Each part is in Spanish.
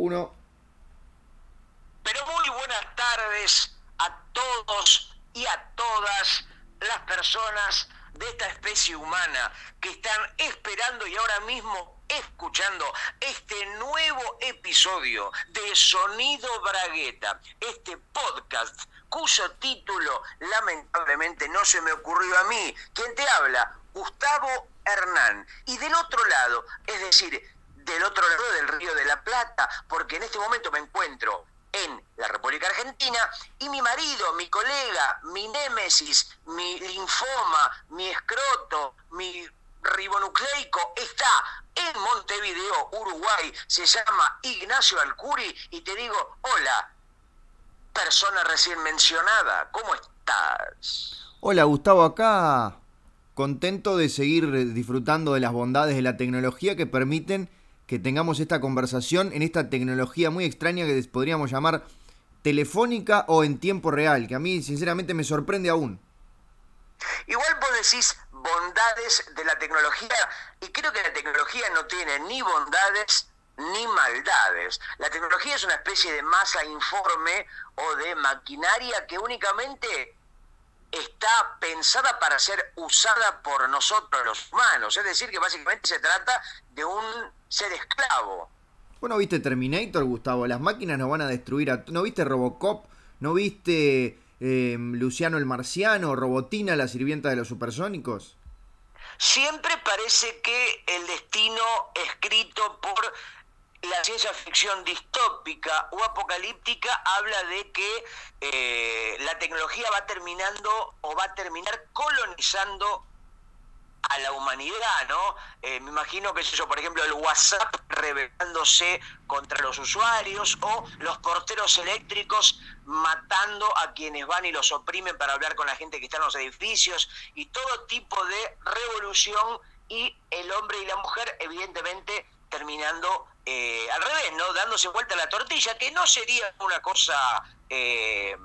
Uno. Pero muy buenas tardes a todos y a todas las personas de esta especie humana que están esperando y ahora mismo escuchando este nuevo episodio de Sonido Bragueta, este podcast cuyo título lamentablemente no se me ocurrió a mí. ¿Quién te habla? Gustavo Hernán. Y del otro lado, es decir, del otro lado del Río de la Plata, porque en este momento me encuentro en la República Argentina y mi marido, mi colega, mi némesis, mi linfoma, mi escroto, mi ribonucleico está en Montevideo, Uruguay, se llama Ignacio Alcuri y te digo, hola, persona recién mencionada, ¿cómo estás? Hola Gustavo, acá contento de seguir disfrutando de las bondades de la tecnología que permiten que tengamos esta conversación en esta tecnología muy extraña que podríamos llamar telefónica o en tiempo real, que a mí sinceramente me sorprende aún. Igual vos decís bondades de la tecnología y creo que la tecnología no tiene ni bondades ni maldades. La tecnología es una especie de masa informe o de maquinaria que únicamente está pensada para ser usada por nosotros los humanos. Es decir, que básicamente se trata de un ser esclavo. Bueno, viste Terminator, Gustavo. Las máquinas nos van a destruir. A... ¿No viste Robocop? ¿No viste eh, Luciano el Marciano? ¿Robotina, la sirvienta de los supersónicos? Siempre parece que el destino escrito por la ciencia ficción distópica o apocalíptica habla de que eh, la tecnología va terminando o va a terminar colonizando a la humanidad, ¿no? Eh, me imagino que es eso, por ejemplo, el WhatsApp rebelándose contra los usuarios o los porteros eléctricos matando a quienes van y los oprimen para hablar con la gente que está en los edificios y todo tipo de revolución y el hombre y la mujer evidentemente terminando eh, al revés, ¿no? Dándose vuelta la tortilla, que no sería una cosa eh,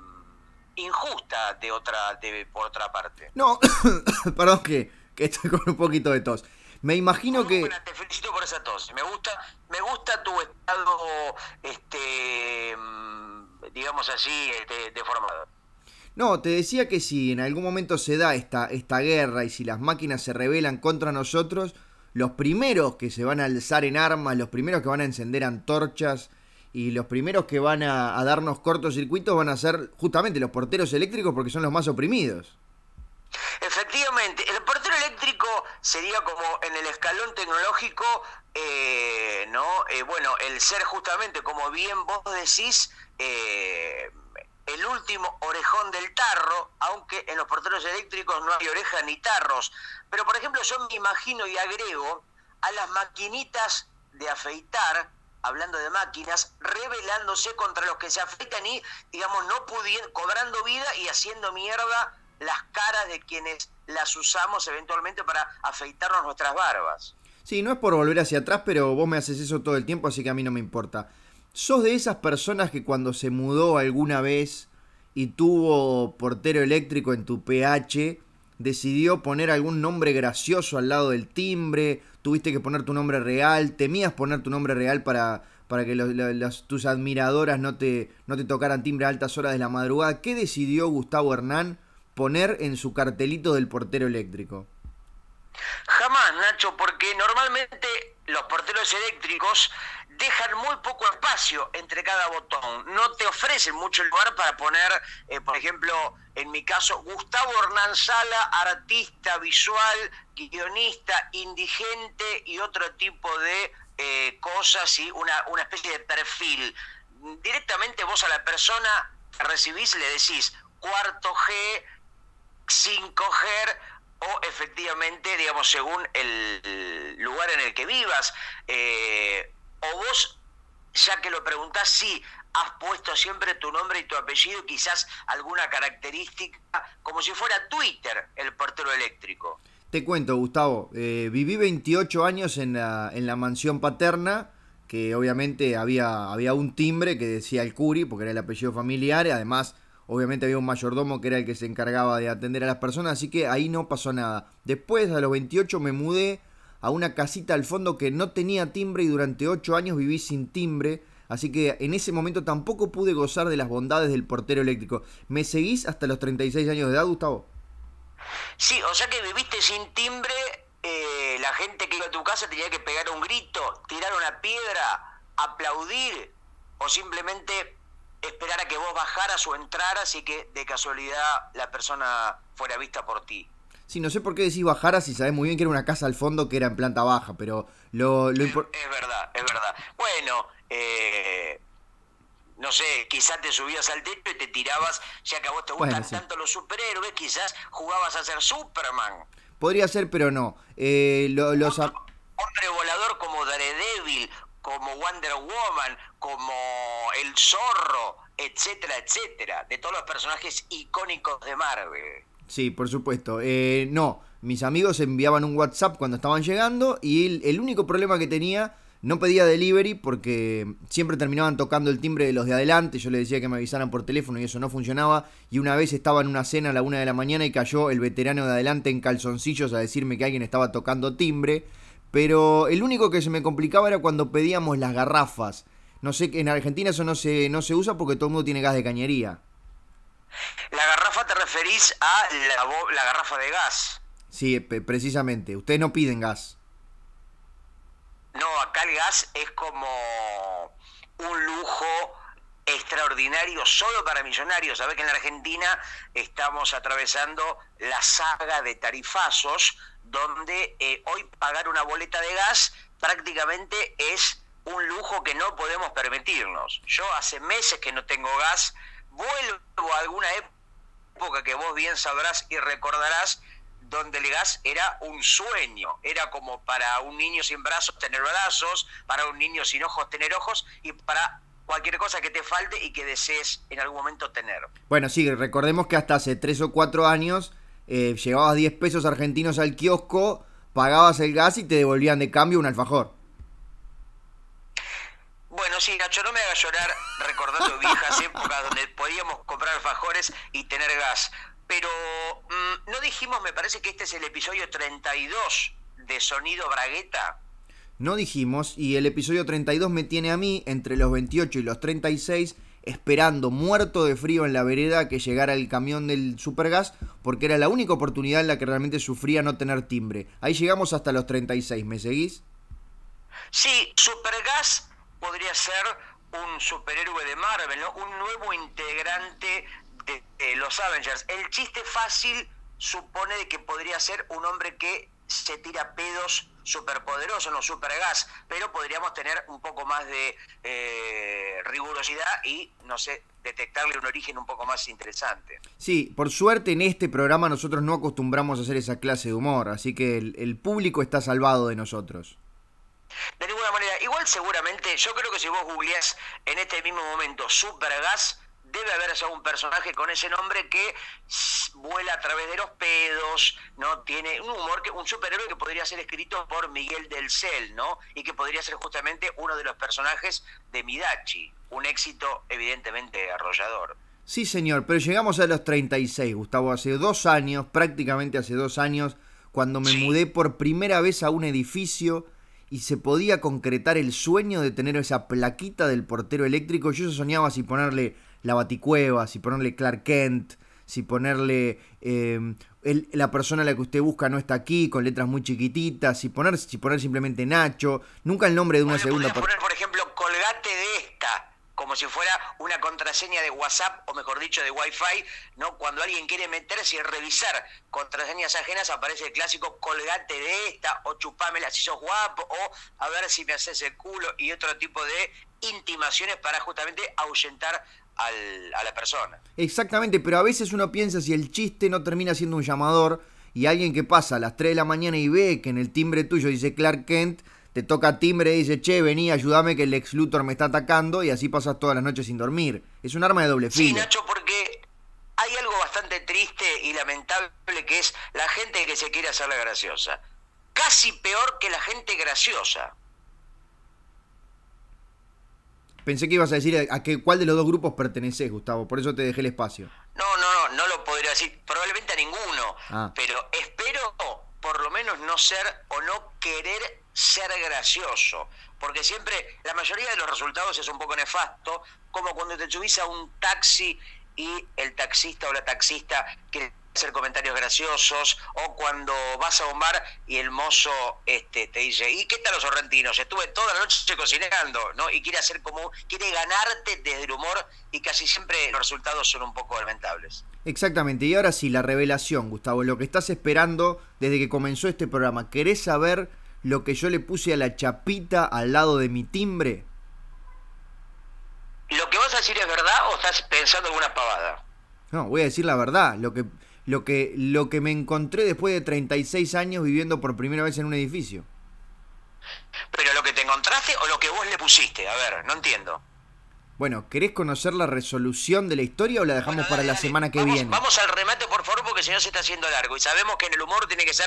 injusta de otra, de, por otra parte. No, perdón que, estoy con un poquito de tos. Me imagino que. te felicito por esa tos. Me gusta, me gusta tu estado, este, digamos así, este, deformado. No, te decía que si en algún momento se da esta, esta guerra y si las máquinas se rebelan contra nosotros, los primeros que se van a alzar en armas, los primeros que van a encender antorchas y los primeros que van a, darnos cortocircuitos van a ser justamente los porteros eléctricos porque son los más oprimidos. Efectivamente, el portero eléctrico sería como en el escalón tecnológico, eh, ¿no? Eh, bueno, el ser justamente, como bien vos decís, eh, el último orejón del tarro, aunque en los porteros eléctricos no hay oreja ni tarros. Pero, por ejemplo, yo me imagino y agrego a las maquinitas de afeitar, hablando de máquinas, rebelándose contra los que se afeitan y, digamos, no pudiendo, cobrando vida y haciendo mierda las caras de quienes las usamos eventualmente para afeitarnos nuestras barbas. Sí, no es por volver hacia atrás, pero vos me haces eso todo el tiempo, así que a mí no me importa. ¿Sos de esas personas que cuando se mudó alguna vez y tuvo portero eléctrico en tu PH, decidió poner algún nombre gracioso al lado del timbre? ¿Tuviste que poner tu nombre real? ¿Temías poner tu nombre real para, para que tus admiradoras no te, no te tocaran timbre a altas horas de la madrugada? ¿Qué decidió Gustavo Hernán poner en su cartelito del portero eléctrico? Jamás, Nacho, porque normalmente los porteros eléctricos dejan muy poco espacio entre cada botón. No te ofrecen mucho lugar para poner, eh, por ejemplo, en mi caso, Gustavo Hernán Sala, artista visual, guionista, indigente y otro tipo de eh, cosas y una, una especie de perfil. Directamente vos a la persona recibís le decís cuarto G, 5G o efectivamente, digamos, según el lugar en el que vivas. Eh, o vos, ya que lo preguntás, sí, has puesto siempre tu nombre y tu apellido, quizás alguna característica, como si fuera Twitter, el portero eléctrico. Te cuento, Gustavo, eh, viví 28 años en la, en la mansión paterna, que obviamente había, había un timbre que decía el Curi, porque era el apellido familiar, y además obviamente había un mayordomo que era el que se encargaba de atender a las personas, así que ahí no pasó nada. Después, a los 28, me mudé a una casita al fondo que no tenía timbre y durante ocho años viví sin timbre, Así que en ese momento tampoco pude gozar de las bondades del portero eléctrico. ¿Me seguís hasta los 36 años de edad, Gustavo? Sí, o sea que viviste sin timbre, eh, la gente que iba a tu casa tenía que pegar un grito, tirar una piedra, aplaudir o simplemente esperar a que vos bajaras o entraras y que de casualidad la persona fuera vista por ti. Sí, no sé por qué decís bajaras si sabés muy bien que era una casa al fondo que era en planta baja, pero lo, lo es, es verdad, es verdad. Bueno, eh, no sé, quizás te subías al techo y te tirabas, ya que a vos te gustan tanto los superhéroes, quizás jugabas a ser Superman. Podría ser, pero no. Eh, los... Hombre volador como Daredevil, como Wonder Woman, como El Zorro, etcétera, etcétera. De todos los personajes icónicos de Marvel. Sí, por supuesto. Eh, no, mis amigos enviaban un WhatsApp cuando estaban llegando y el único problema que tenía no pedía delivery porque siempre terminaban tocando el timbre de los de adelante. Yo le decía que me avisaran por teléfono y eso no funcionaba. Y una vez estaba en una cena a la una de la mañana y cayó el veterano de adelante en calzoncillos a decirme que alguien estaba tocando timbre. Pero el único que se me complicaba era cuando pedíamos las garrafas. No sé, en Argentina eso no se, no se usa porque todo el mundo tiene gas de cañería. La garrafa te referís a la, la garrafa de gas. Sí, precisamente. Ustedes no piden gas. No, acá el gas es como un lujo extraordinario solo para millonarios. Sabés que en la Argentina estamos atravesando la saga de tarifazos, donde eh, hoy pagar una boleta de gas prácticamente es un lujo que no podemos permitirnos. Yo hace meses que no tengo gas, vuelvo a alguna época que vos bien sabrás y recordarás donde gas era un sueño, era como para un niño sin brazos tener brazos, para un niño sin ojos tener ojos y para cualquier cosa que te falte y que desees en algún momento tener. Bueno, sí, recordemos que hasta hace tres o cuatro años eh, llevabas 10 pesos argentinos al kiosco, pagabas el gas y te devolvían de cambio un alfajor. Bueno, sí, Nacho, no me hagas llorar recordando viejas épocas donde podíamos comprar alfajores y tener gas. Pero mm, no dijimos, me parece que este es el episodio 32 de Sonido Bragueta. No dijimos, y el episodio 32 me tiene a mí entre los 28 y los 36 esperando muerto de frío en la vereda que llegara el camión del Supergas, porque era la única oportunidad en la que realmente sufría no tener timbre. Ahí llegamos hasta los 36, ¿me seguís? Sí, Supergas podría ser un superhéroe de Marvel, ¿no? un nuevo integrante de, los Avengers. El chiste fácil supone de que podría ser un hombre que se tira pedos superpoderosos, no supergas, pero podríamos tener un poco más de eh, rigurosidad y, no sé, detectarle un origen un poco más interesante. Sí, por suerte en este programa nosotros no acostumbramos a hacer esa clase de humor, así que el público está salvado de nosotros. De ninguna manera, igual seguramente, yo creo que si vos googleás en este mismo momento supergas, debe haber algún personaje con ese nombre que vuela a través de los pedos, ¿no? Tiene un humor, que un superhéroe que podría ser escrito por Miguel del Cel, ¿no? Y que podría ser justamente uno de los personajes de Midachi, un éxito evidentemente arrollador. Sí, señor, pero llegamos a los 36, Gustavo, hace dos años, prácticamente hace dos años, cuando me mudé por primera vez a un edificio y se podía concretar el sueño de tener esa plaquita del portero eléctrico. Yo soñaba si ponerle la Baticueva, si ponerle Clark Kent, si ponerle em, la persona a la que usted busca no está aquí, con letras muy chiquititas, si poner, si poner simplemente Nacho, nunca el nombre de una segunda persona. poner, por ejemplo, colgate de como si fuera una contraseña de WhatsApp, o mejor dicho, de Wi-Fi, ¿no? Cuando alguien quiere meterse y revisar contraseñas ajenas, aparece el clásico colgate de esta, o chupámela si sos guapo, o a ver si me haces el culo, y otro tipo de intimaciones para justamente ahuyentar a la persona. Exactamente, pero a veces uno piensa si el chiste no termina siendo un llamador y alguien que pasa a las 3 de la mañana y ve que en el timbre tuyo dice Clark Kent, te toca timbre y dice, che, vení, ayúdame que el ex Luthor me está atacando y así pasas todas las noches sin dormir. Es un arma de doble filo. Sí, Nacho, porque hay algo bastante triste y lamentable que es la gente que se quiere hacer la graciosa. Casi peor que la gente graciosa. Pensé que ibas a decir a, qué, cuál de los dos grupos perteneces, Gustavo, por eso te dejé el espacio. No, no, no, no lo podría decir, probablemente a ninguno, ah. pero espero por lo menos no ser o no querer ser gracioso. porque siempre la mayoría de los resultados es un poco nefasto, como cuando te subís a un taxi y el taxista o la taxista quiere hacer comentarios graciosos o cuando vas a un bar y el mozo este te dice ¿y qué tal los sorrentinos? estuve toda la noche cocinando ¿no? y quiere hacer como quiere ganarte desde el humor y casi siempre los resultados son un poco lamentables exactamente y ahora sí la revelación Gustavo lo que estás esperando desde que comenzó este programa ¿querés saber lo que yo le puse a la chapita al lado de mi timbre? ¿Lo que vas a decir es verdad o estás pensando en una pavada? No, voy a decir la verdad. Lo que, lo que, lo que me encontré después de 36 años viviendo por primera vez en un edificio. ¿Pero lo que te encontraste o lo que vos le pusiste? A ver, no entiendo. Bueno, ¿querés conocer la resolución de la historia o la dejamos para la semana que viene? Vamos al remate, por favor, porque si no se está haciendo largo. Y sabemos que en el humor tiene que ser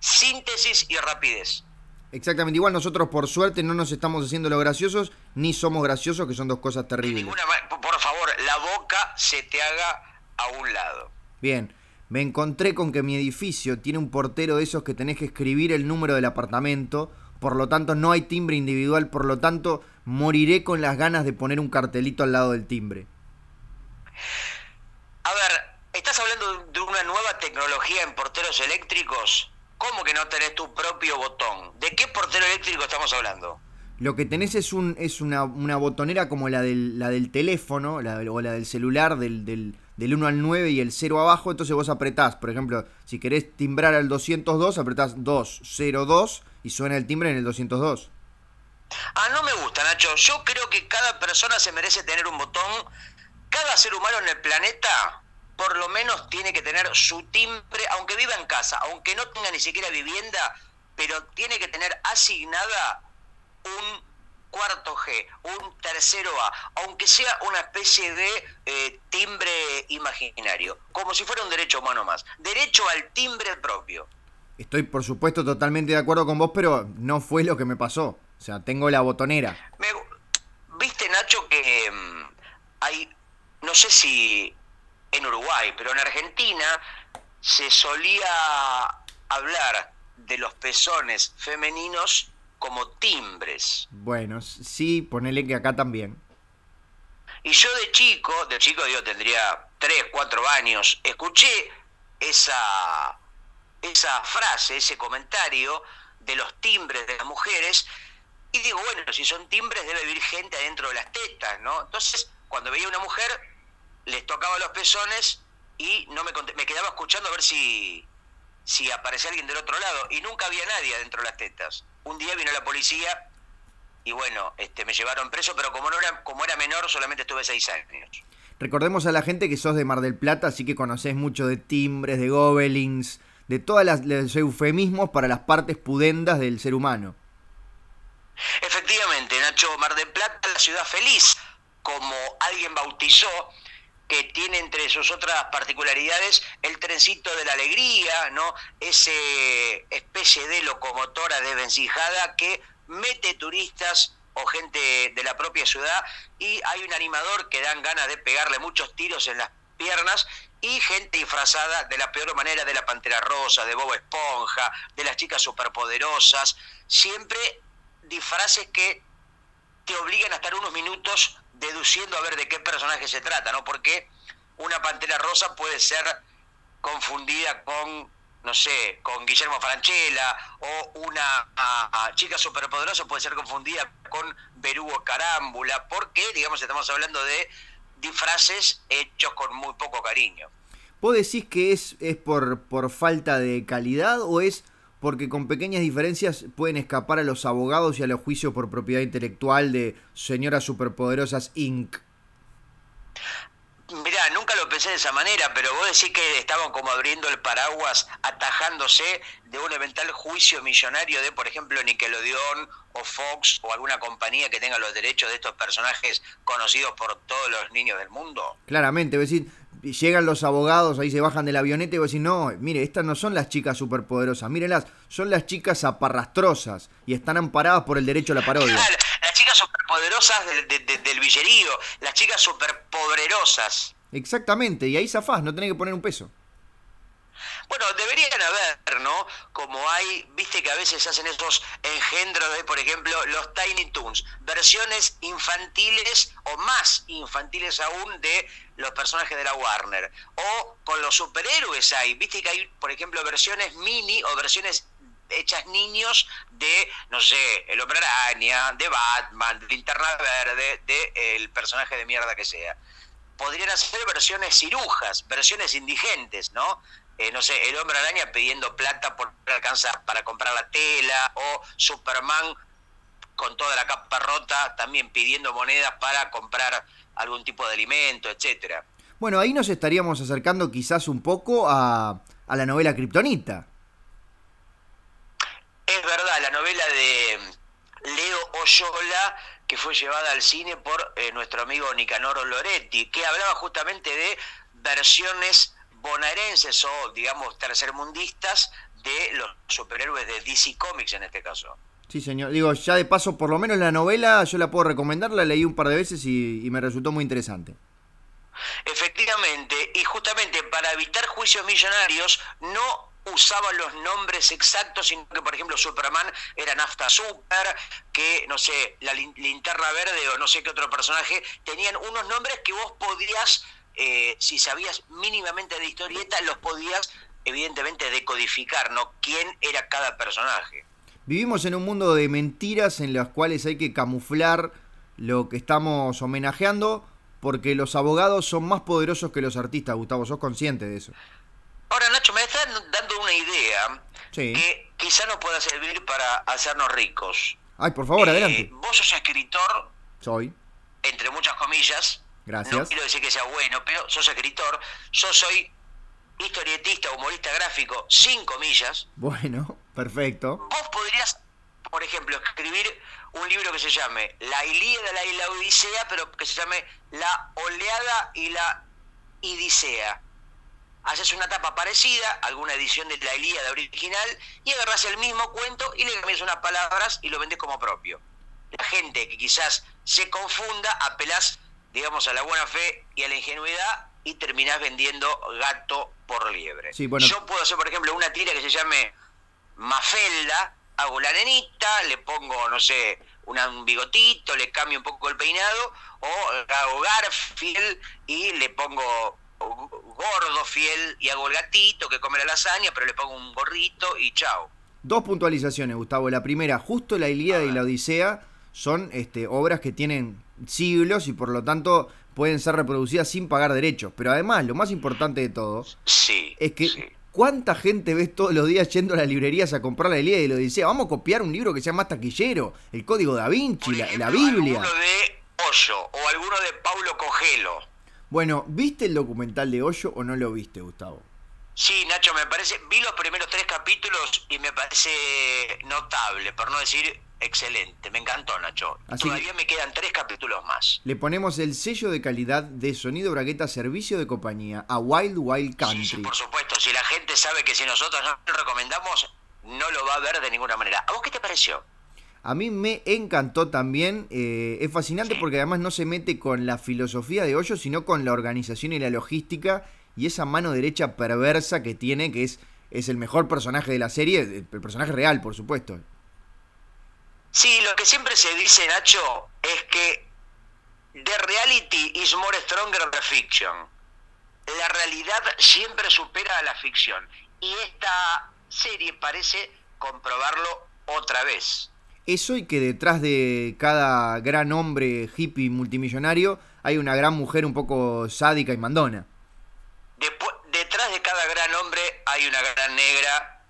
síntesis y rapidez. Exactamente, igual nosotros por suerte no nos estamos haciendo los graciosos, ni somos graciosos, que son dos cosas terribles. por favor, la boca se te haga a un lado. Bien, me encontré con que mi edificio tiene un portero de esos que tenés que escribir el número del apartamento, por lo tanto no hay timbre individual, por lo tanto moriré con las ganas de poner un cartelito al lado del timbre. A ver, ¿estás hablando de una nueva tecnología en porteros eléctricos? ¿Cómo que no tenés tu propio botón? ¿De qué portero eléctrico estamos hablando? Lo que tenés es un es una, una botonera como la del, la del teléfono la, o la del celular del, del, del 1 al 9 y el 0 abajo, entonces vos apretás, por ejemplo, si querés timbrar al 202, apretás 202 y suena el timbre en el 202. Ah, no me gusta, Nacho. Yo creo que cada persona se merece tener un botón. Cada ser humano en el planeta por lo menos tiene que tener su timbre, aunque viva en casa, aunque no tenga ni siquiera vivienda, pero tiene que tener asignada un cuarto G, un tercero A, aunque sea una especie de eh, timbre imaginario, como si fuera un derecho humano más, derecho al timbre propio. Estoy por supuesto totalmente de acuerdo con vos, pero no fue lo que me pasó. O sea, tengo la botonera. Viste, Nacho, que mm, hay, no sé si en Uruguay, pero en Argentina se solía hablar de los pezones femeninos como timbres. Bueno, sí, ponele que acá también. Y yo de chico, de chico yo tendría 3, 4 años, escuché esa, esa frase, ese comentario de los timbres de las mujeres y digo, bueno, si son timbres debe vivir gente adentro de las tetas, ¿no? Entonces, cuando veía una mujer, les tocaba los pezones y no me, me quedaba escuchando a ver si, si aparecía alguien del otro lado y nunca había nadie adentro de las tetas. Un día vino la policía y bueno, este, me llevaron preso, pero como no era, como era menor solamente estuve seis años. Recordemos a la gente que sos de Mar del Plata, así que conocés mucho de timbres, de gobelins, de todos los eufemismos para las partes pudendas del ser humano. Efectivamente, Nacho, Mar del Plata, la ciudad feliz, como alguien bautizó que tiene entre sus otras particularidades el trencito de la alegría, ¿no? Ese especie de locomotora desvencijada que mete turistas o gente de la propia ciudad y hay un animador que dan ganas de pegarle muchos tiros en las piernas y gente disfrazada de la peor manera de la Pantera Rosa, de Bobo Esponja, de las chicas superpoderosas, siempre disfraces que te obligan a estar unos minutos deduciendo a ver de qué personaje se trata, ¿no? Porque una pantera rosa puede ser confundida con, no sé, con Guillermo Franchella, o una chica superpoderosa puede ser confundida con Berugo Carámbula, porque, digamos, estamos hablando de disfraces hechos con muy poco cariño. ¿Vos decís que es, es por, por falta de calidad o es porque con pequeñas diferencias pueden escapar a los abogados y a los juicios por propiedad intelectual de señoras superpoderosas Inc. Mirá, nunca lo pensé de esa manera, pero vos decís que estaban como abriendo el paraguas, atajándose de un eventual juicio millonario de, por ejemplo, Nickelodeon o Fox o alguna compañía que tenga los derechos de estos personajes conocidos por todos los niños del mundo. Claramente, vos decís, llegan los abogados, ahí se bajan del avioneta y vos decís, no, mire, estas no son las chicas superpoderosas, mírenlas, son las chicas aparrastrosas y están amparadas por el derecho a la parodia. Chicas superpoderosas del, villerío, las chicas superpoderosas. Exactamente, y ahí zafás, no tenés que poner un peso. Bueno, deberían haber, ¿no? Como hay, viste que a veces hacen esos engendros de, por ejemplo, los Tiny Toons, versiones infantiles o más infantiles aún de los personajes de la Warner. O con los superhéroes hay, viste que hay, por ejemplo, versiones mini o versiones hechas niños de, no sé, el Hombre Araña, de Batman, de Linterna Verde, de el personaje de mierda que sea. Podrían hacer versiones cirujas, versiones indigentes, ¿no? Eh, no sé, el Hombre Araña pidiendo plata por alcanzar para comprar la tela, o Superman con toda la capa rota también pidiendo monedas para comprar algún tipo de alimento, etcétera. Bueno, ahí nos estaríamos acercando quizás un poco a, a la novela Kryptonita. Es verdad, la novela de Leo Oyola, que fue llevada al cine por eh, nuestro amigo Nicanor Loretti, que hablaba justamente de versiones bonaerenses o, digamos, tercermundistas de los superhéroes de DC Comics en este caso. Sí, señor. Digo, ya de paso, por lo menos la novela yo la puedo recomendar, la leí un par de veces y me resultó muy interesante. Efectivamente, y justamente para evitar juicios millonarios, no usaban los nombres exactos, sino que, por ejemplo, Superman era Nafta Super, que, no sé, la linterna verde o no sé qué otro personaje, tenían unos nombres que vos podías, eh, si sabías mínimamente de historieta, los podías, evidentemente, decodificar, ¿no? ¿Quién era cada personaje? Vivimos en un mundo de mentiras en las cuales hay que camuflar lo que estamos homenajeando porque los abogados son más poderosos que los artistas, Gustavo, sos consciente de eso. Ahora, Nacho, me estás dando una idea que quizá nos pueda servir para hacernos ricos. Ay, por favor, eh, adelante. Vos sos escritor. Soy. Entre muchas comillas. Gracias. No quiero decir que sea bueno, pero sos escritor. Yo soy historietista, humorista gráfico, sin comillas. Bueno, perfecto. Vos podrías, por ejemplo, escribir un libro que se llame La Ilíada y la Odisea, pero que se llame La Oleada y la Idisea haces una tapa parecida, alguna edición de la Ilíada original, y agarras el mismo cuento y le cambias unas palabras y lo vendes como propio. La gente que quizás se confunda, apelás, digamos, a la buena fe y a la ingenuidad y terminás vendiendo gato por liebre. Yo puedo hacer, por ejemplo, una tira que se llame Mafelda, hago la nenita, le pongo, no sé, un bigotito, le cambio un poco el peinado, o hago Garfield y le pongo gordo, fiel, y hago el gatito que come la lasaña, pero le pongo un gorrito y chao. Dos puntualizaciones, Gustavo. La primera, justo la Ilíada y la Odisea son este, obras que tienen siglos y por lo tanto pueden ser reproducidas sin pagar derechos. Pero además, lo más importante de todo es que ¿cuánta gente ves todos los días yendo a las librerías a comprar la Ilíada y la Odisea? Vamos a copiar un libro que sea más taquillero, el Código da Vinci, la, la, Biblia. Alguno de Hoyo o alguno de Paulo Cogelo. Bueno, ¿viste el documental de Hoyo o no lo viste, Gustavo? Sí, Nacho, me parece, vi los primeros tres capítulos y me parece notable, por no decir excelente. Me encantó, Nacho. Todavía me quedan tres capítulos más. Le ponemos el sello de calidad de Sonido Bragueta Servicio de Compañía a Wild Wild Country. Sí, por supuesto. Si la gente sabe que si nosotros no lo recomendamos, no lo va a ver de ninguna manera. ¿A vos qué te pareció? A mí me encantó también, eh, es fascinante porque además no se mete con la filosofía de Hoyo, sino con la organización y la logística y esa mano derecha perversa que tiene, que es, es el mejor personaje de la serie, el personaje real, por supuesto. Sí, lo que siempre se dice, Nacho, es que the reality is more stronger than fiction. La realidad siempre supera a la ficción. Y esta serie parece comprobarlo otra vez eso y que detrás de cada gran hombre hippie multimillonario hay una gran mujer un poco sádica y mandona. detrás de cada gran hombre hay una gran negra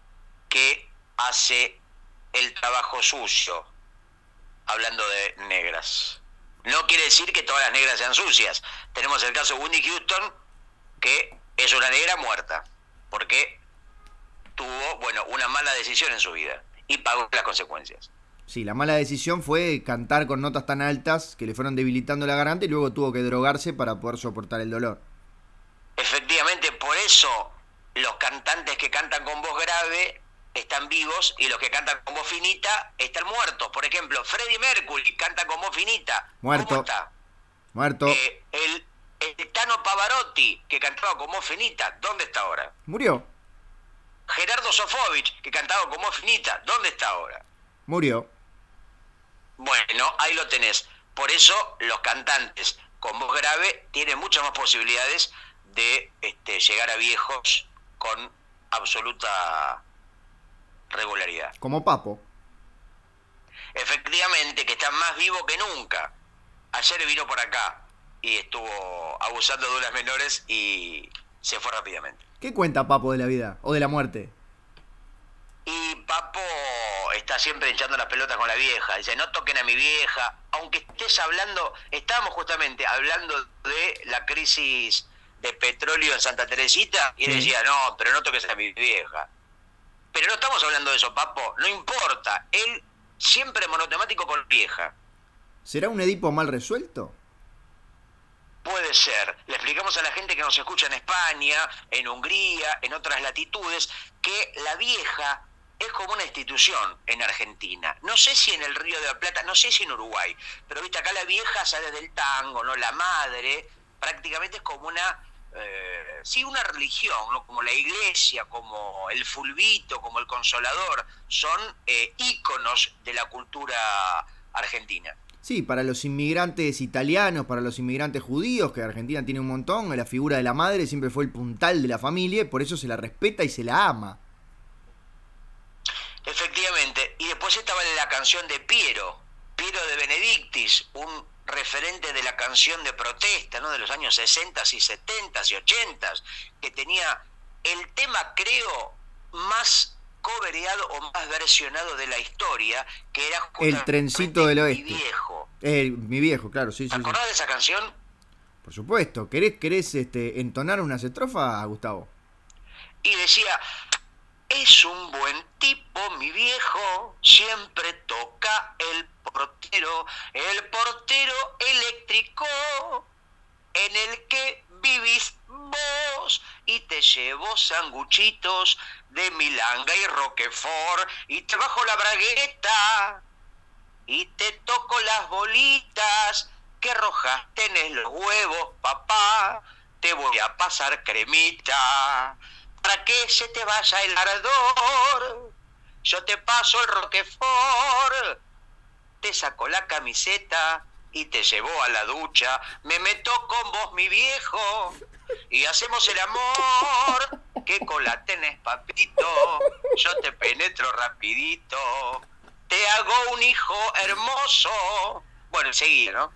que hace el trabajo sucio, hablando de negras. No quiere decir que todas las negras sean sucias. Tenemos el caso de Wendy Houston, que es una negra muerta, porque tuvo, bueno, una mala decisión en su vida y pagó las consecuencias. Sí, la mala decisión fue cantar con notas tan altas que le fueron debilitando la garganta y luego tuvo que drogarse para poder soportar el dolor. Efectivamente, por eso los cantantes que cantan con voz grave están vivos y los que cantan con voz finita están muertos. Por ejemplo, Freddie Mercury canta con voz finita. Muerto. ¿Cómo está? Muerto. Eh, el, el, Tano Pavarotti, que cantaba con voz finita, ¿dónde está ahora? Murió. Gerardo Sofovich, que cantaba como finita, ¿dónde está ahora? Murió. Bueno, ahí lo tenés. Por eso los cantantes con voz grave tienen muchas más posibilidades de este, llegar a viejos con absoluta regularidad. Como Papo. Efectivamente, que está más vivo que nunca. Ayer vino por acá y estuvo abusando de unas menores y se fue rápidamente. ¿Qué cuenta Papo de la vida o de la muerte? Y Papo está siempre hinchando las pelotas con la vieja. Dice, no toquen a mi vieja. Aunque estés hablando, estábamos justamente hablando de la crisis de petróleo en Santa Teresita y él decía, no, pero no toques a mi vieja. Pero no estamos hablando de eso, Papo. No importa. Él siempre monotemático con vieja. ¿Será un Edipo mal resuelto? Puede ser. Le explicamos a la gente que nos escucha en España, en Hungría, en otras latitudes, que la vieja es como una institución en Argentina. No sé si en el Río de la Plata, no sé si en Uruguay, pero viste acá la vieja sale del tango, ¿no? La madre prácticamente es como una eh, sí una religión, ¿no? como la iglesia, como el fulvito, como el consolador, son eh, de la cultura argentina. Sí, para los inmigrantes italianos, para los inmigrantes judíos, que Argentina tiene un montón, la figura de la madre siempre fue el puntal de la familia y por eso se la respeta y se la ama. Efectivamente, y después estaba la canción de Piero, Piero de Benedictis, un referente de la canción de protesta, ¿no? De los años 60 y 70 y 80, que tenía el tema, creo, más cobereado o más versionado de la historia, que era El trencito del oeste. Mi viejo. mi viejo, claro, sí, sí. ¿Te acordás de esa canción? Por supuesto. ¿Querés, querés este, entonar unas estrofas, Gustavo? Y decía, es un buen tipo, mi viejo, siempre toca el portero, el portero eléctrico en el que vivís vos. Y te llevo sanguchitos de milanga y roquefort y te bajo la bragueta y te toco las bolitas que rojas tenés los huevos, papá, te voy a pasar cremita para que se te vaya el ardor. Yo te paso el Roquefort, te saco la camiseta y te llevo a la ducha. Me meto con vos, mi viejo, y hacemos el amor. ¿Qué cola tenés, papito? Yo te penetro rapidito. Te hago un hijo hermoso. Bueno, seguí, ¿no?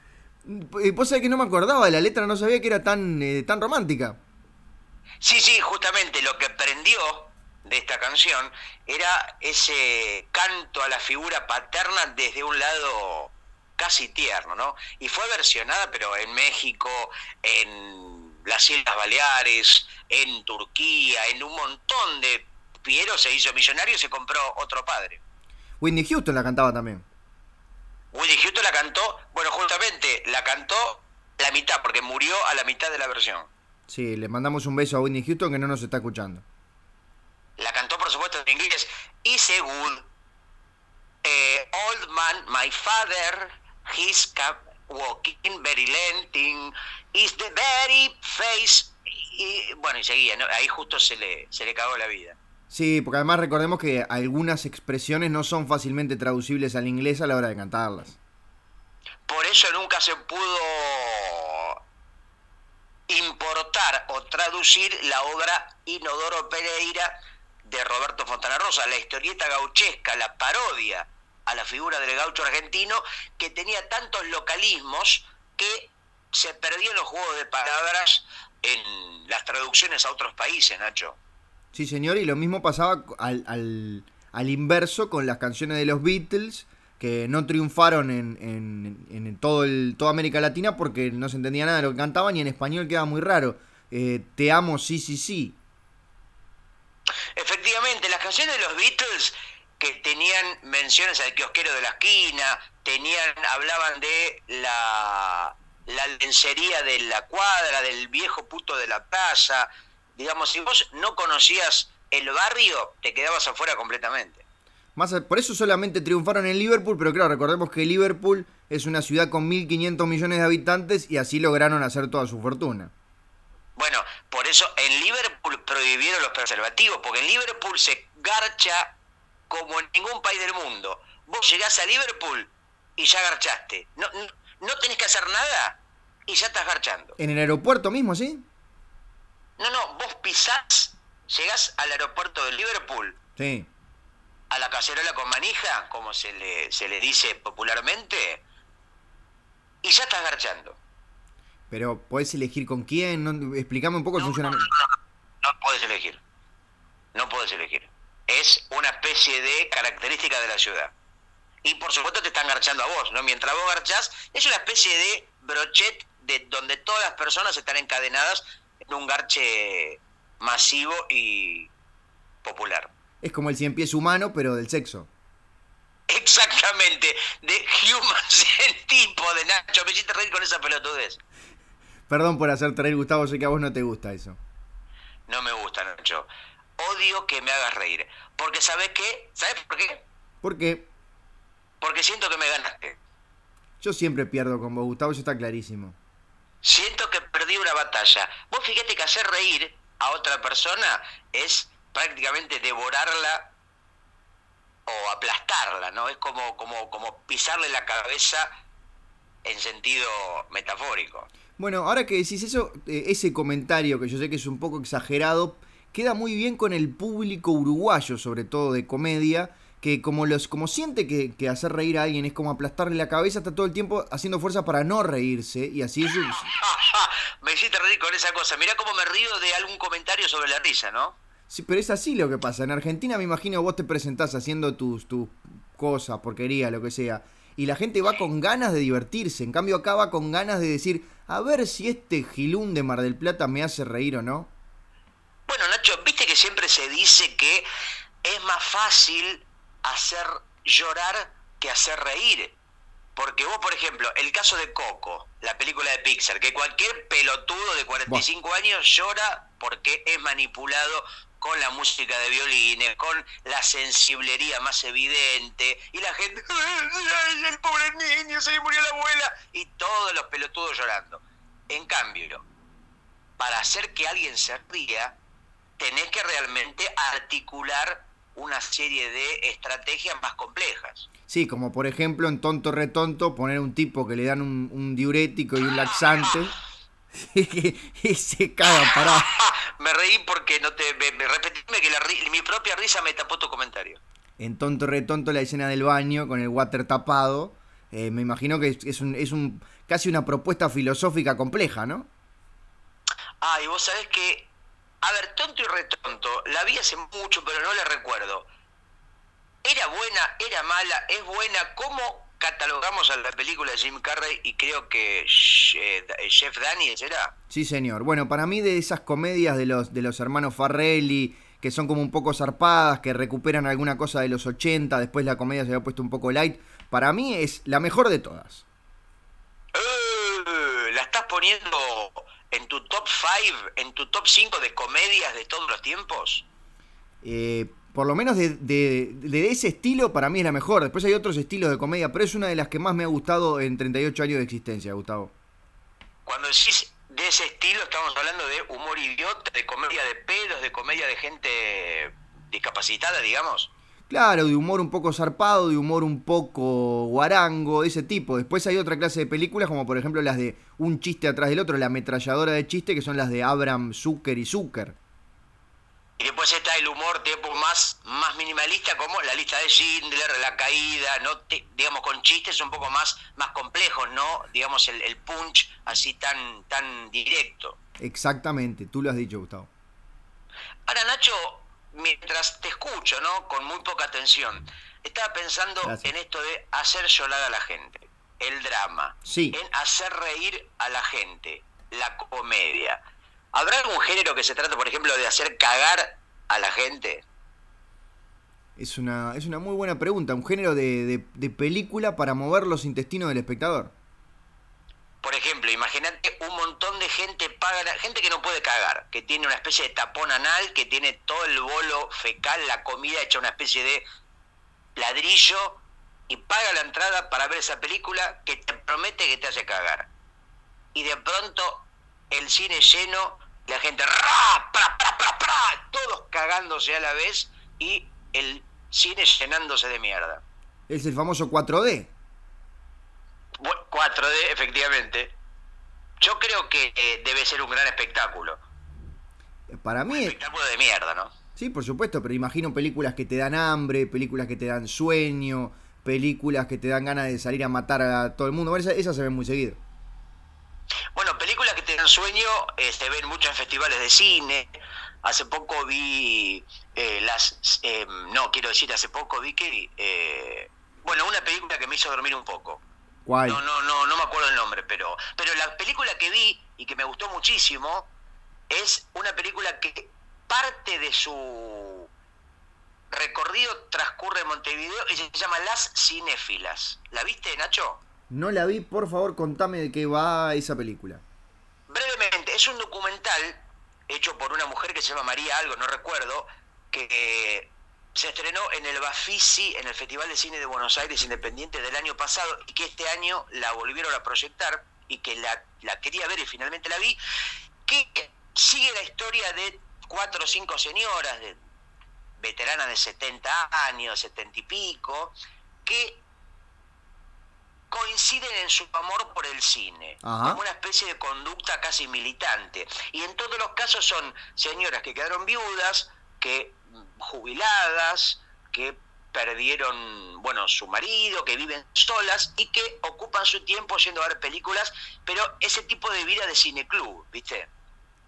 Y Vos que no me acordaba de la letra, no sabía que era tan, eh, tan romántica. Sí, sí, justamente lo que prendió de esta canción era ese canto a la figura paterna desde un lado casi tierno, ¿no? Y fue versionada, pero en México, en las Islas Baleares, en Turquía, en un montón de... Piero se hizo millonario y se compró otro padre. Whitney Houston la cantaba también. Whitney Houston la cantó, bueno, justamente la cantó la mitad, porque murió a la mitad de la versión. Sí, le mandamos un beso a Whitney Houston que no nos está escuchando. La cantó, por supuesto, en inglés. Y según eh, Old Man, My Father, He's Walking Very Lenting, Is the Very Face. Y, bueno, y seguía, ahí justo se le, se le cagó la vida. Sí, porque además recordemos que algunas expresiones no son fácilmente traducibles al inglés a la hora de cantarlas. Por eso nunca se pudo importar o traducir la obra Inodoro Pereira de Roberto Fontana Rosa, la historieta gauchesca, la parodia a la figura del gaucho argentino, que tenía tantos localismos que se perdían los juegos de palabras en las traducciones a otros países, Nacho. Sí, señor, y lo mismo pasaba al, inverso con las canciones de los Beatles, que no triunfaron en, en, todo el, toda América Latina porque no se entendía nada de lo que cantaban y en español quedaba muy raro. Eh, te amo, sí, sí, sí. Efectivamente, las canciones de los Beatles que tenían menciones al kiosquero de la esquina, tenían, hablaban de la, la lencería de la cuadra, del viejo puto de la plaza. Digamos, si vos no conocías el barrio, te quedabas afuera completamente por eso solamente triunfaron en Liverpool, pero claro, recordemos que Liverpool es una ciudad con 1.500 millones de habitantes y así lograron hacer toda su fortuna. Bueno, por eso en Liverpool prohibieron los preservativos, porque en Liverpool se garcha como en ningún país del mundo. Vos llegás a Liverpool y ya garchaste. No, no, tenés que hacer nada y ya estás garchando. ¿En el aeropuerto mismo, sí? No, no, vos pisás, llegás al aeropuerto de Liverpool. Sí. A la cacerola con manija, como se le, se le dice popularmente, y ya estás garchando. Pero podés elegir con quién, no, explícame un poco el funcionamiento. No, no, puedes elegir. No puedes elegir. Es una especie de característica de la ciudad. Y por supuesto te están garchando a vos, ¿no? Mientras vos garchás, es una especie de brochet de donde todas las personas están encadenadas en un garche masivo y popular. Es como el cien pies humano, pero del sexo. Exactamente, de Human tipo de Nacho. Me hiciste reír con esa pelotudez. Perdón por hacerte reír, Gustavo, sé que a vos no te gusta eso. No me gusta, Nacho. Odio que me hagas reír. Porque ¿sabes qué? ¿Sabes por qué? ¿Por qué? Porque siento que me ganaste. Yo siempre pierdo con vos, Gustavo, eso está clarísimo. Siento que perdí una batalla. Vos fíjate que hacer reír a otra persona es prácticamente devorarla o aplastarla, ¿no? Es como, como, como pisarle la cabeza en sentido metafórico. Bueno, ahora que decís eso, eh, ese comentario que yo sé que es un poco exagerado, queda muy bien con el público uruguayo, sobre todo de comedia, que como los como siente que, hacer reír a alguien es como aplastarle la cabeza, está todo el tiempo haciendo fuerza para no reírse y así es. me hiciste reír con esa cosa. Mirá cómo me río de algún comentario sobre la risa, ¿no? Sí, pero es así lo que pasa. En Argentina me imagino vos te presentás haciendo tus, tus cosas, porquería, lo que sea y la gente va con ganas de divertirse. En cambio acá va con ganas de decir, a ver si este gilún de Mar del Plata me hace reír o no. Bueno, Nacho, viste que siempre se dice que es más fácil hacer llorar que hacer reír. Porque vos, por ejemplo, el caso de Coco, la película de Pixar, que cualquier pelotudo de 45 años llora porque es manipulado con la música de violines, con la sensiblería más evidente, y la gente, ¡ay, el pobre niño, se le murió la abuela! Y todos los pelotudos llorando. En cambio, para hacer que alguien se ría, tenés que realmente articular una serie de estrategias más complejas. Sí, como por ejemplo en Tonto Retonto poner un tipo que le dan un, un diurético y un laxante y se caga parado. me reí porque no te. Me, que mi propia risa me tapó tu comentario. En tonto retonto la escena del baño con el water tapado. Eh, me imagino que es, un, es un casi una propuesta filosófica compleja, ¿no? Ah, y vos sabés que. A ver, tonto y retonto, la vi hace mucho, pero no la recuerdo. ¿Era buena? ¿Era mala? ¿Es buena? ¿Cómo catalogamos a la película de Jim Carrey y creo que Chef Daniels era. Sí, señor. Bueno, para mí de esas comedias de los, de los hermanos Farrelly, que son como un poco zarpadas, que recuperan alguna cosa de los 80, después la comedia se había puesto un poco light, para mí es la mejor de todas. Eh, ¿La estás poniendo en tu top 5, en tu top 5 de comedias de todos los tiempos? Eh, por lo menos de, ese estilo, para mí es la mejor. Después hay otros estilos de comedia, pero es una de las que más me ha gustado en 38 años de existencia, Gustavo. Cuando decís de ese estilo, estamos hablando de humor idiota, de comedia de pelos, de comedia de gente discapacitada, digamos. Claro, de humor un poco zarpado, de humor un poco guarango, de ese tipo. Después hay otra clase de películas, como por ejemplo las de un chiste atrás del otro, la ametralladora de chiste, que son las de Abraham Zucker y Zucker. Y después está el humor tipo más, más minimalista como la lista de Schindler, la caída, no digamos con chistes un poco más, más complejos, ¿no? Digamos el, el punch así tan, tan directo. Exactamente, tú lo has dicho, Gustavo. Ahora, Nacho, mientras te escucho, ¿no? Con muy poca atención, estaba pensando en esto de hacer llorar a la gente, el drama, sí. en hacer reír a la gente, la comedia. ¿Habrá algún género que se trate, por ejemplo, de hacer cagar a la gente? Es una, es una muy buena pregunta. Un género de, película para mover los intestinos del espectador. Por ejemplo, imagínate un montón de gente paga, gente que no puede cagar, que tiene una especie de tapón anal, que tiene todo el bolo fecal, la comida hecha una especie de ladrillo y paga la entrada para ver esa película que te promete que te hace cagar. Y de pronto el cine lleno la gente, ra, pra, pra, pra, pra, todos cagándose a la vez y el cine llenándose de mierda. Es el famoso 4D. 4D, efectivamente. Yo creo que eh, debe ser un gran espectáculo. Para mí. Un espectáculo de mierda, ¿no? Sí, por supuesto, pero imagino películas que te dan hambre, películas que te dan sueño, películas que te dan ganas de salir a matar a todo el mundo. Bueno, esas, se ven muy seguido. Bueno, películas que te dan sueño eh, se ven mucho en festivales de cine. Hace poco vi eh, las... no, quiero decir, hace poco vi que... bueno, una película que me hizo dormir un poco. No, no, no, no me acuerdo el nombre, pero, pero la película que vi y que me gustó muchísimo es una película que parte de su recorrido transcurre en Montevideo y se llama Las Cinéfilas. ¿La viste, Nacho? No la vi, por favor, contame de qué va esa película. Brevemente, es un documental hecho por una mujer que se llama María Algo, no recuerdo, que se estrenó en el Bafisi, en el Festival de Cine de Buenos Aires Independiente del año pasado y que este año la volvieron a proyectar y que la, la quería ver y finalmente la vi, que sigue la historia de cuatro o cinco señoras, de, veteranas de 70 años, 70 y pico, que coinciden en su amor por el cine, como una especie de conducta casi militante. Y en todos los casos son señoras que quedaron viudas, que jubiladas, que perdieron, bueno, su marido, que viven solas y que ocupan su tiempo yendo a ver películas, pero ese tipo de vida de cineclub, ¿viste?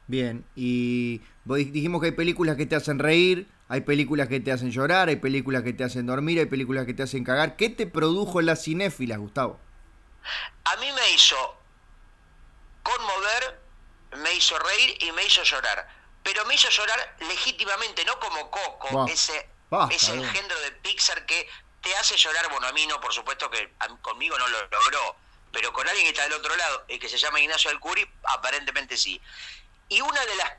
Bien, y dijimos que hay películas que te hacen reír, hay películas que te hacen llorar, hay películas que te hacen dormir, hay películas que te hacen cagar. ¿Qué te produjo en las cinéfilas, Gustavo? A mí me hizo conmover, me hizo reír y me hizo llorar pero me hizo llorar legítimamente, no como Coco, ese, ese engendro de Pixar que te hace llorar, bueno, a mí no, por supuesto que conmigo no lo logró, pero con alguien que está del otro lado y que se llama Ignacio Alcuri, aparentemente sí. Y una de las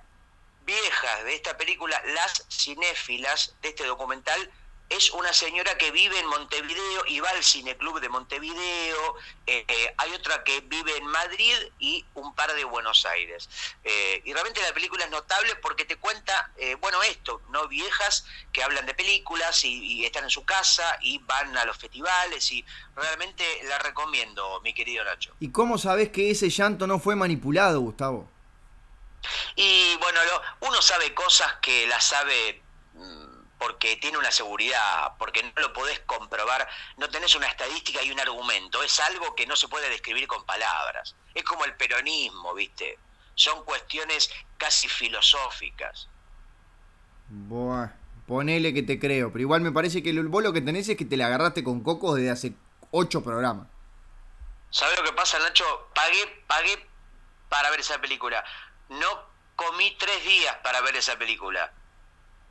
viejas de esta película, las cinéfilas de este documental, es una señora que vive en Montevideo y va al cineclub de Montevideo, eh, eh, hay otra que vive en Madrid y un par de Buenos Aires. Eh, y realmente la película es notable porque te cuenta, bueno, esto, ¿no? Viejas que hablan de películas y, están en su casa y van a los festivales y realmente la recomiendo, mi querido Nacho. ¿Y cómo sabes que ese llanto no fue manipulado, Gustavo? Y bueno, uno sabe cosas que las sabe mm, porque tiene una seguridad, porque no lo podés comprobar, no tenés una estadística y un argumento, es algo que no se puede describir con palabras. Es como el peronismo, ¿viste? Son cuestiones casi filosóficas. Buah, ponele que te creo, pero igual me parece que vos lo que tenés es que te la agarraste con Coco desde hace ocho programas. ¿Sabes lo que pasa, Nacho? Pagué, pagué para ver esa película. No comí tres días para ver esa película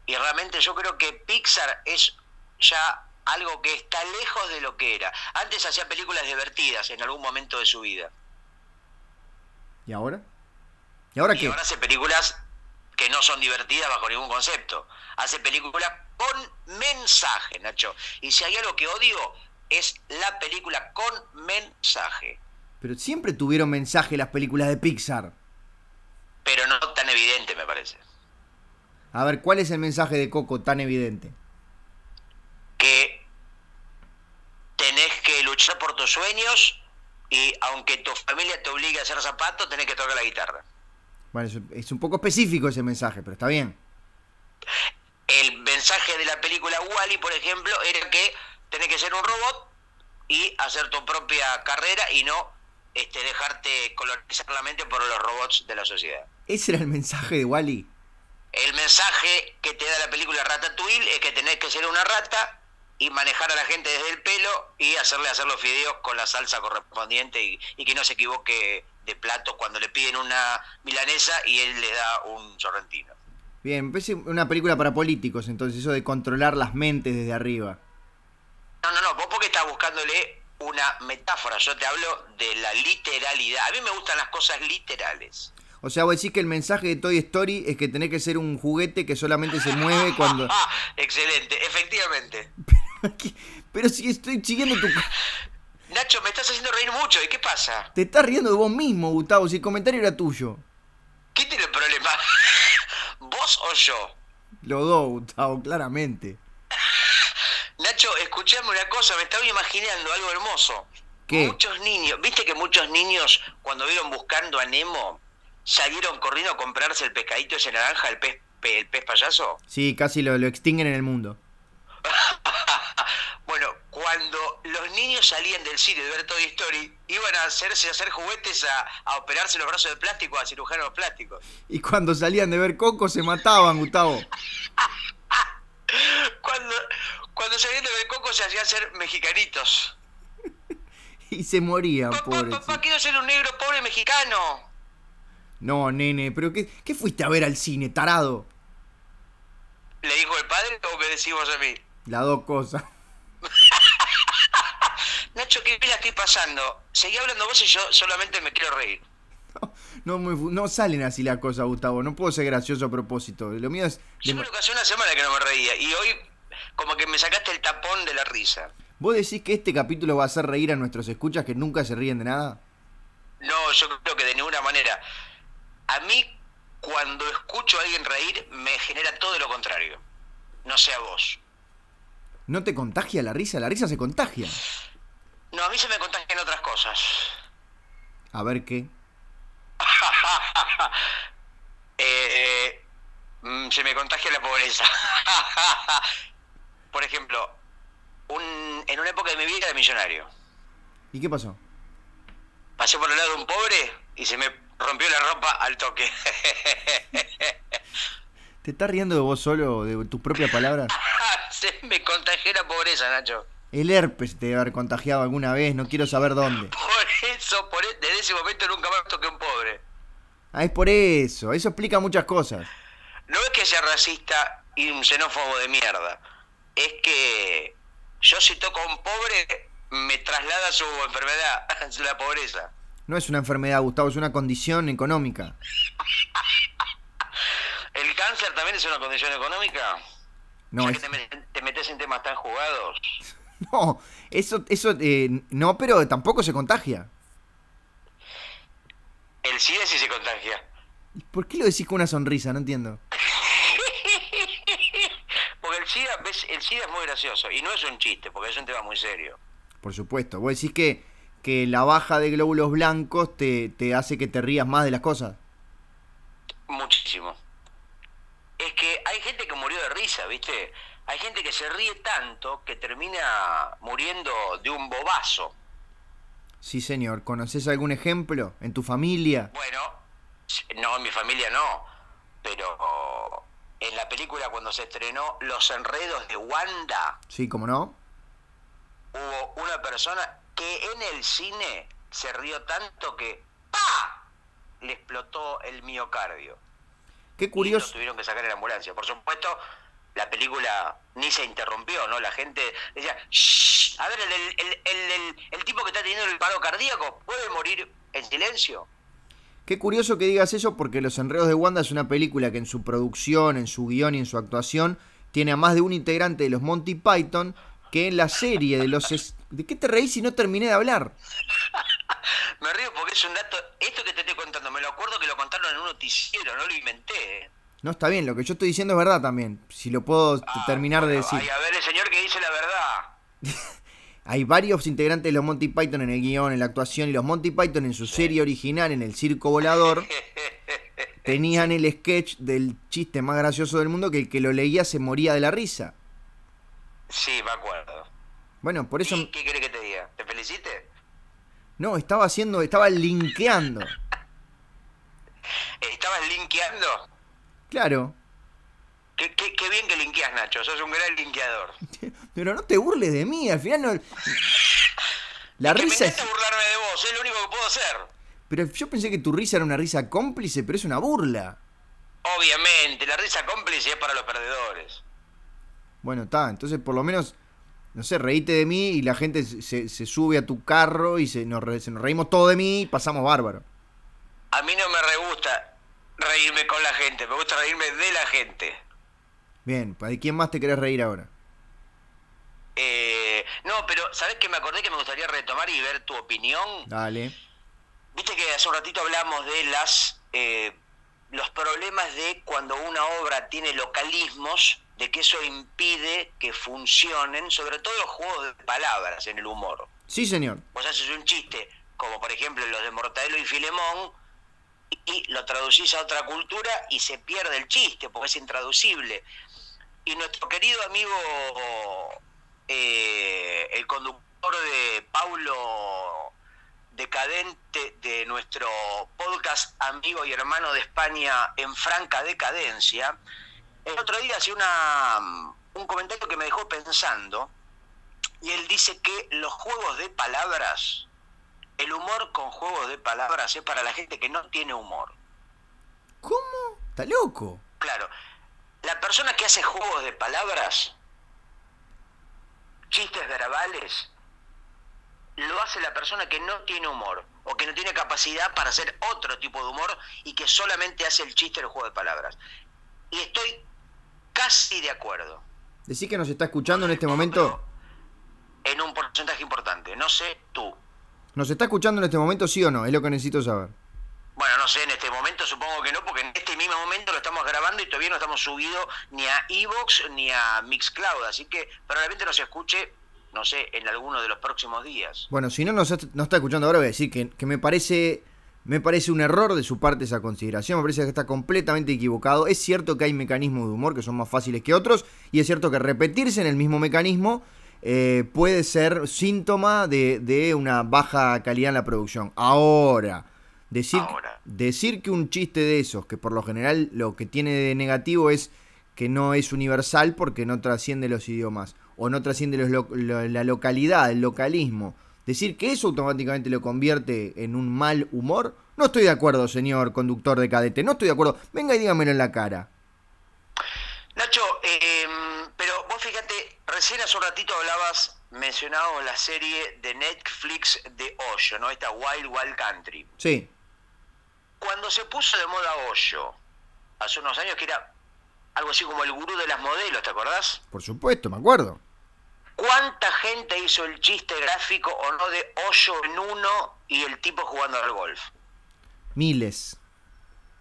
y realmente yo creo que Pixar es ya algo que está lejos de lo que era. Antes hacía películas divertidas en algún momento de su vida. ¿Y ahora? ¿Y ahora qué? ahora hace películas que no son divertidas bajo ningún concepto. Hace películas con mensaje, Nacho. Y si hay algo que odio, es la película con mensaje. Pero siempre tuvieron mensaje las películas de Pixar. Pero no tan evidente, me parece. A ver, ¿cuál es el mensaje de Coco tan evidente? Que tenés que luchar por tus sueños y aunque tu familia te obligue a hacer zapatos, tenés que tocar la guitarra. Bueno, es un poco específico ese mensaje, pero está bien. El mensaje de la película Wally, por ejemplo, era que tenés que ser un robot y hacer tu propia carrera y no este, dejarte colonizar la mente por los robots de la sociedad. ¿Ese era el mensaje de Wally? El mensaje que te da la película Ratatouille es que tenés que ser una rata y manejar a la gente desde el pelo y hacerle hacer los fideos con la salsa correspondiente y, que no se equivoque de plato cuando le piden una milanesa y él le da un sorrentino. Bien, parece una película para políticos, entonces eso de controlar las mentes desde arriba. No, no, no, vos porque estás buscándole una metáfora, yo te hablo de la literalidad. A mí me gustan las cosas literales. O sea, vos decís que el mensaje de Toy Story es que tenés que ser un juguete que solamente se mueve cuando... Excelente, efectivamente. Pero, si estoy siguiendo tu... Nacho, me estás haciendo reír mucho, ¿y qué pasa? Te estás riendo de vos mismo, Gustavo, si el comentario era tuyo. ¿Qué tiene el problema? vos o yo? Los dos, Gustavo, claramente. Nacho, escuchame una cosa, me estaba imaginando algo hermoso. ¿Qué? Muchos niños, viste que muchos niños cuando vieron buscando a Nemo salieron corriendo a comprarse el pescadito ese naranja, el pez, pe- el pez payaso. Sí, casi lo, lo extinguen en el mundo. Bueno, cuando los niños salían del cine de ver Toy Story, iban a hacerse a hacer juguetes a, a operarse los brazos de plástico a cirujanos plásticos. Y cuando salían de ver Coco se mataban, Gustavo. Cuando, cuando salían de ver Coco se hacían ser mexicanitos. Y se morían, Papá, pobres. papá, quiero ser un negro pobre mexicano. No, nene, pero qué, ¿qué fuiste a ver al cine, tarado? ¿Le dijo el padre o me decimos a mí? Las dos cosas. Nacho, ¿qué la estoy pasando? Seguí hablando vos y yo solamente me quiero reír. No, no salen así las cosas, Gustavo. No puedo ser gracioso a propósito. Lo mío es... Yo creo que hace una semana que no me reía y hoy como que me sacaste el tapón de la risa. ¿Vos decís que este capítulo va a hacer reír a nuestros escuchas que nunca se ríen de nada? No, yo creo que de ninguna manera. A mí, cuando escucho a alguien reír, me genera todo lo contrario. No sé a vos. ¿No te contagia la risa? La risa se contagia. No, a mí se me contagian otras cosas. A ver qué. Eh, eh, mm, se me contagia la pobreza. Por ejemplo, un- en una época de mi vida era millonario. ¿Y qué pasó? Pasé por el lado de un pobre y se me rompió la ropa al toque. ¿Te estás riendo de vos solo, de tus propias palabras? se me contagió la pobreza, Nacho. El herpes te debe haber contagiado alguna vez, no quiero saber dónde. Por eso, por e- desde ese momento nunca más toqué un pobre. Ah, es por eso. Eso explica muchas cosas. No es que sea racista y un xenófobo de mierda. Es que yo si toco a un pobre, me traslada su enfermedad, la pobreza. No es una enfermedad, Gustavo, es una condición económica. ¿El cáncer también es una condición económica? No, es- que te metes en temas tan jugados. no eso, eso, eh, no, pero tampoco se contagia. El SIDA sí se contagia. ¿Por qué lo decís con una sonrisa? No entiendo. Porque el SIDA, ves, el SIDA es muy gracioso y no es un chiste, porque es un tema muy serio. Por supuesto. Vos decís que, que la baja de glóbulos blancos te, te hace que te rías más de las cosas. Muchísimo. Es que hay gente que murió de risa, ¿viste? Hay gente que se ríe tanto que termina muriendo de un bobazo. Sí, señor. ¿Conoces algún ejemplo en tu familia? Bueno, no, en mi familia no, pero en la película cuando se estrenó Los Enredos de Wanda, Sí, ¿cómo no? hubo una persona que en el cine se rió tanto que ¡pa! le explotó el miocardio. Qué Y lo curioso. tuvieron que sacar en la ambulancia. Por supuesto, la película ni se interrumpió, ¿no? La gente decía, "Shh, a ver, el, el- el- el- el- el tipo que está teniendo el paro cardíaco puede morir en silencio. Qué curioso que digas eso porque Los Enredos de Wanda es una película que en su producción, en su guion y en su actuación tiene a más de un integrante de los Monty Python que en la serie de los... ¿De qué te reís si no terminé de hablar? Me río porque es un dato, esto que te estoy contando, me lo acuerdo que lo contaron en un noticiero, no lo inventé. No, está bien, lo que yo estoy diciendo es verdad también. Si lo puedo Ah, terminar de decir. ay, a ver, el señor que dice la verdad. Hay varios integrantes de los Monty Python en el guion, en la actuación, y los Monty Python en su serie original, en el Circo Volador, tenían el sketch del chiste más gracioso del mundo que el que lo leía se moría de la risa. Sí, me acuerdo. Bueno, por eso... ¿Y qué querés que te diga? ¿Te felicite? No, estaba haciendo, estaba linkeando. ¿Estabas linkeando? Claro. Qué, qué, qué bien que linkeas, Nacho, sos un gran linkeador. Pero no te burles de mí, al final no... La risa me es... encanta burlarme de vos, es lo único que puedo hacer. Pero yo pensé que tu risa era una risa cómplice, pero es una burla. Obviamente, la risa cómplice es para los perdedores. Bueno, está, entonces por lo menos, no sé, reíte de mí y la gente se, se- sube a tu carro y se nos, re- se nos reímos todo de mí y pasamos bárbaro. A mí no me re gusta reírme con la gente, me gusta reírme de la gente. Bien, ¿de quién más te querés reír ahora? Eh, no, pero ¿sabés qué me acordé que me gustaría retomar y ver tu opinión? Dale. Viste que hace un ratito hablamos de las eh, los problemas de cuando una obra tiene localismos, de que eso impide que funcionen, sobre todo los juegos de palabras en el humor. Sí, señor. Vos haces un chiste, como por ejemplo los de Mortadelo y Filemón, y lo traducís a otra cultura y se pierde el chiste, porque es intraducible. Y nuestro querido amigo, eh, el conductor de Paulo Decadente, de nuestro podcast amigo y hermano de España en franca decadencia, el otro día hacía una, un comentario que me dejó pensando, y él dice que los juegos de palabras, el humor con juegos de palabras es para la gente que no tiene humor. ¿Cómo? ¿Está loco? Claro, la persona que hace juegos de palabras, chistes verbales, lo hace la persona que no tiene humor o que no tiene capacidad para hacer otro tipo de humor y que solamente hace el chiste del juego de palabras. Y estoy casi de acuerdo. Decís que nos está escuchando en este momento. En un porcentaje importante, no sé tú. ¿Nos está escuchando en este momento, sí o no? Es lo que necesito saber. Bueno, no sé, en este momento supongo que no, porque en este mismo momento lo estamos grabando y todavía no estamos subidos ni a Evox ni a Mixcloud, así que probablemente nos escuche, no sé, en alguno de los próximos días. Bueno, si no nos no está escuchando ahora, voy a decir que, que me parece me parece un error de su parte esa consideración, me parece que está completamente equivocado. Es cierto que hay mecanismos de humor que son más fáciles que otros y es cierto que repetirse en el mismo mecanismo eh, puede ser síntoma de, de, una baja calidad en la producción. Ahora, decir, Ahora. decir que un chiste de esos, que por lo general lo que tiene de negativo es que no es universal porque no trasciende los idiomas o no trasciende los lo, lo, la localidad, el localismo Decir que eso automáticamente lo convierte en un mal humor, no estoy de acuerdo, señor conductor de cadete, no estoy de acuerdo. Venga y dígamelo en la cara. Nacho, eh, pero vos fíjate, recién hace un ratito hablabas, mencionado la serie de Netflix de Hoyo, ¿no? Esta Wild Wild Country. Sí. Cuando se puso de moda Hoyo, hace unos años que era algo así como el gurú de las modelos, ¿te acordás? Por supuesto, me acuerdo. ¿Cuánta gente hizo el chiste gráfico o no de hoyo en uno y el tipo jugando al golf? Miles.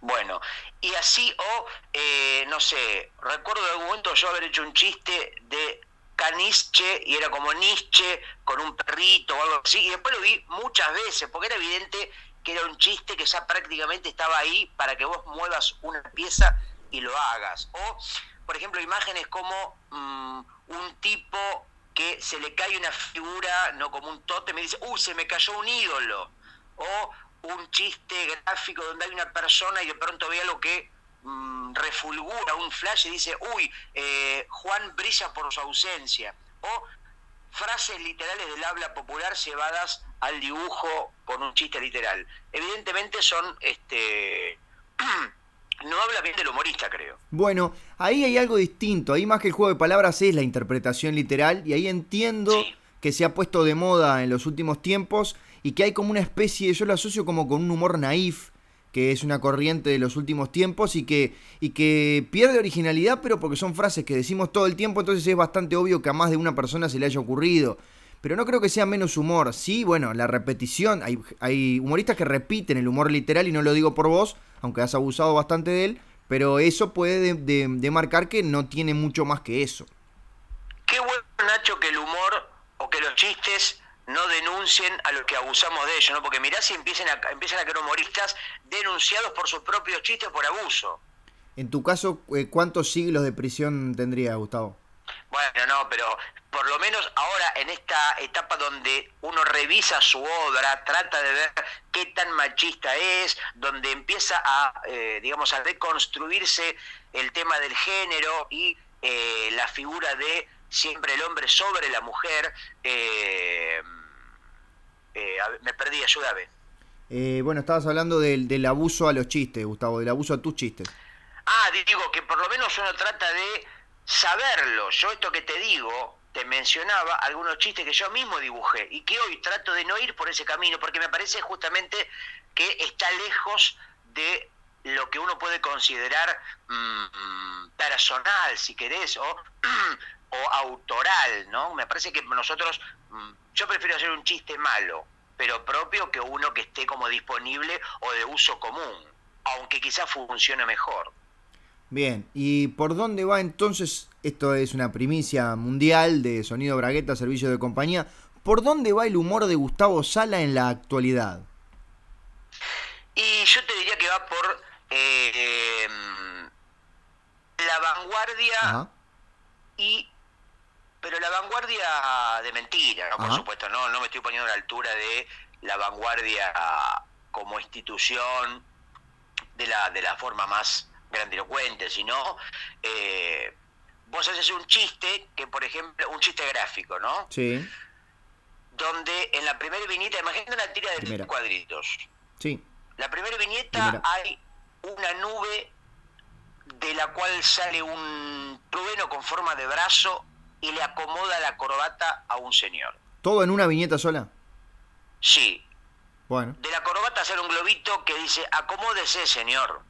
Bueno, y así, o eh, no sé, recuerdo de algún momento yo haber hecho un chiste de caniche y era como Nietzsche con un perrito o algo así, y después lo vi muchas veces, porque era evidente que era un chiste que ya prácticamente estaba ahí para que vos muevas una pieza y lo hagas. O, por ejemplo, imágenes como mmm, un tipo que se le cae una figura, no como un tote, me dice, uy, se me cayó un ídolo. O un chiste gráfico donde hay una persona y de pronto ve algo que mmm, refulgura, un flash y dice, uy, eh, Juan brilla por su ausencia. O frases literales del habla popular llevadas al dibujo con un chiste literal. Evidentemente son este no habla bien del humorista, creo. Bueno, ahí hay algo distinto. Ahí más que el juego de palabras es la interpretación literal. Y ahí entiendo sí. que se ha puesto de moda en los últimos tiempos y que hay como una especie, yo lo asocio como con un humor naif, que es una corriente de los últimos tiempos y que, y que pierde originalidad, pero porque son frases que decimos todo el tiempo, entonces es bastante obvio que a más de una persona se le haya ocurrido. Pero no creo que sea menos humor. Sí, bueno, la repetición. Hay, hay humoristas que repiten el humor literal y no lo digo por vos, aunque has abusado bastante de él, pero eso puede de, de, que no tiene mucho más que eso. Qué bueno, Nacho, que el humor o que los chistes no denuncien a los que abusamos de ellos, ¿no? Porque mirá si empiezan a, empiezan a quedar humoristas denunciados por sus propios chistes por abuso. En tu caso, eh, ¿cuántos siglos de prisión tendría, Gustavo? Bueno, no, pero por lo menos ahora en esta etapa donde uno revisa su obra, trata de ver qué tan machista es, donde empieza a, eh, digamos, a reconstruirse el tema del género y eh, la figura de siempre el hombre sobre la mujer. Eh, me perdí, ayúdame. bueno, estabas hablando del, del abuso a los chistes, Gustavo, del abuso a tus chistes. Ah, digo que por lo menos uno trata de saberlo. Yo esto que te digo, te mencionaba algunos chistes que yo mismo dibujé y que hoy trato de no ir por ese camino porque me parece justamente que está lejos de lo que uno puede considerar mmm, personal, si querés, o, o, autoral, ¿no? Me parece que nosotros, mmm, yo prefiero hacer un chiste malo, pero propio que uno que esté como disponible o de uso común. aunque quizás funcione mejor. Bien, ¿y por dónde va entonces? Esto es una primicia mundial de Sonido Bragueta, servicio de compañía. ¿Por dónde va el humor de Gustavo Sala en la actualidad? Y yo te diría que va por eh, la vanguardia y pero la vanguardia de mentira, ¿no? por supuesto, no, no me estoy poniendo a la altura de la vanguardia como institución de la, de la forma más grandilocuente, sino eh, vos haces un chiste que, por ejemplo, un chiste gráfico, ¿no? Sí. Donde en la primera viñeta, imagínate una tira de tres cuadritos. Sí. La primera viñeta hay una nube de la cual sale un trueno con forma de brazo y le acomoda la corbata a un señor. ¿Todo en una viñeta sola? Sí. Bueno. De la corbata sale un globito que dice, acomódese, señor.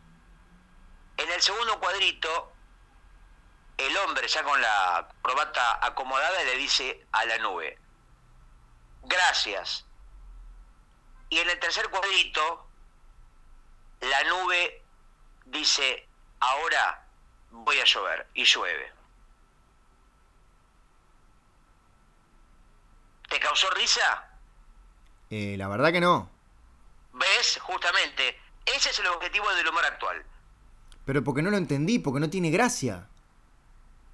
En el segundo cuadrito, el hombre ya con la corbata acomodada le dice a la nube, gracias. Y en el tercer cuadrito, la nube dice, ahora voy a llover, y llueve. ¿Te causó risa? Eh, la verdad que no. ¿Ves? Justamente, ese es el objetivo del humor actual. Pero porque no lo entendí, porque no tiene gracia.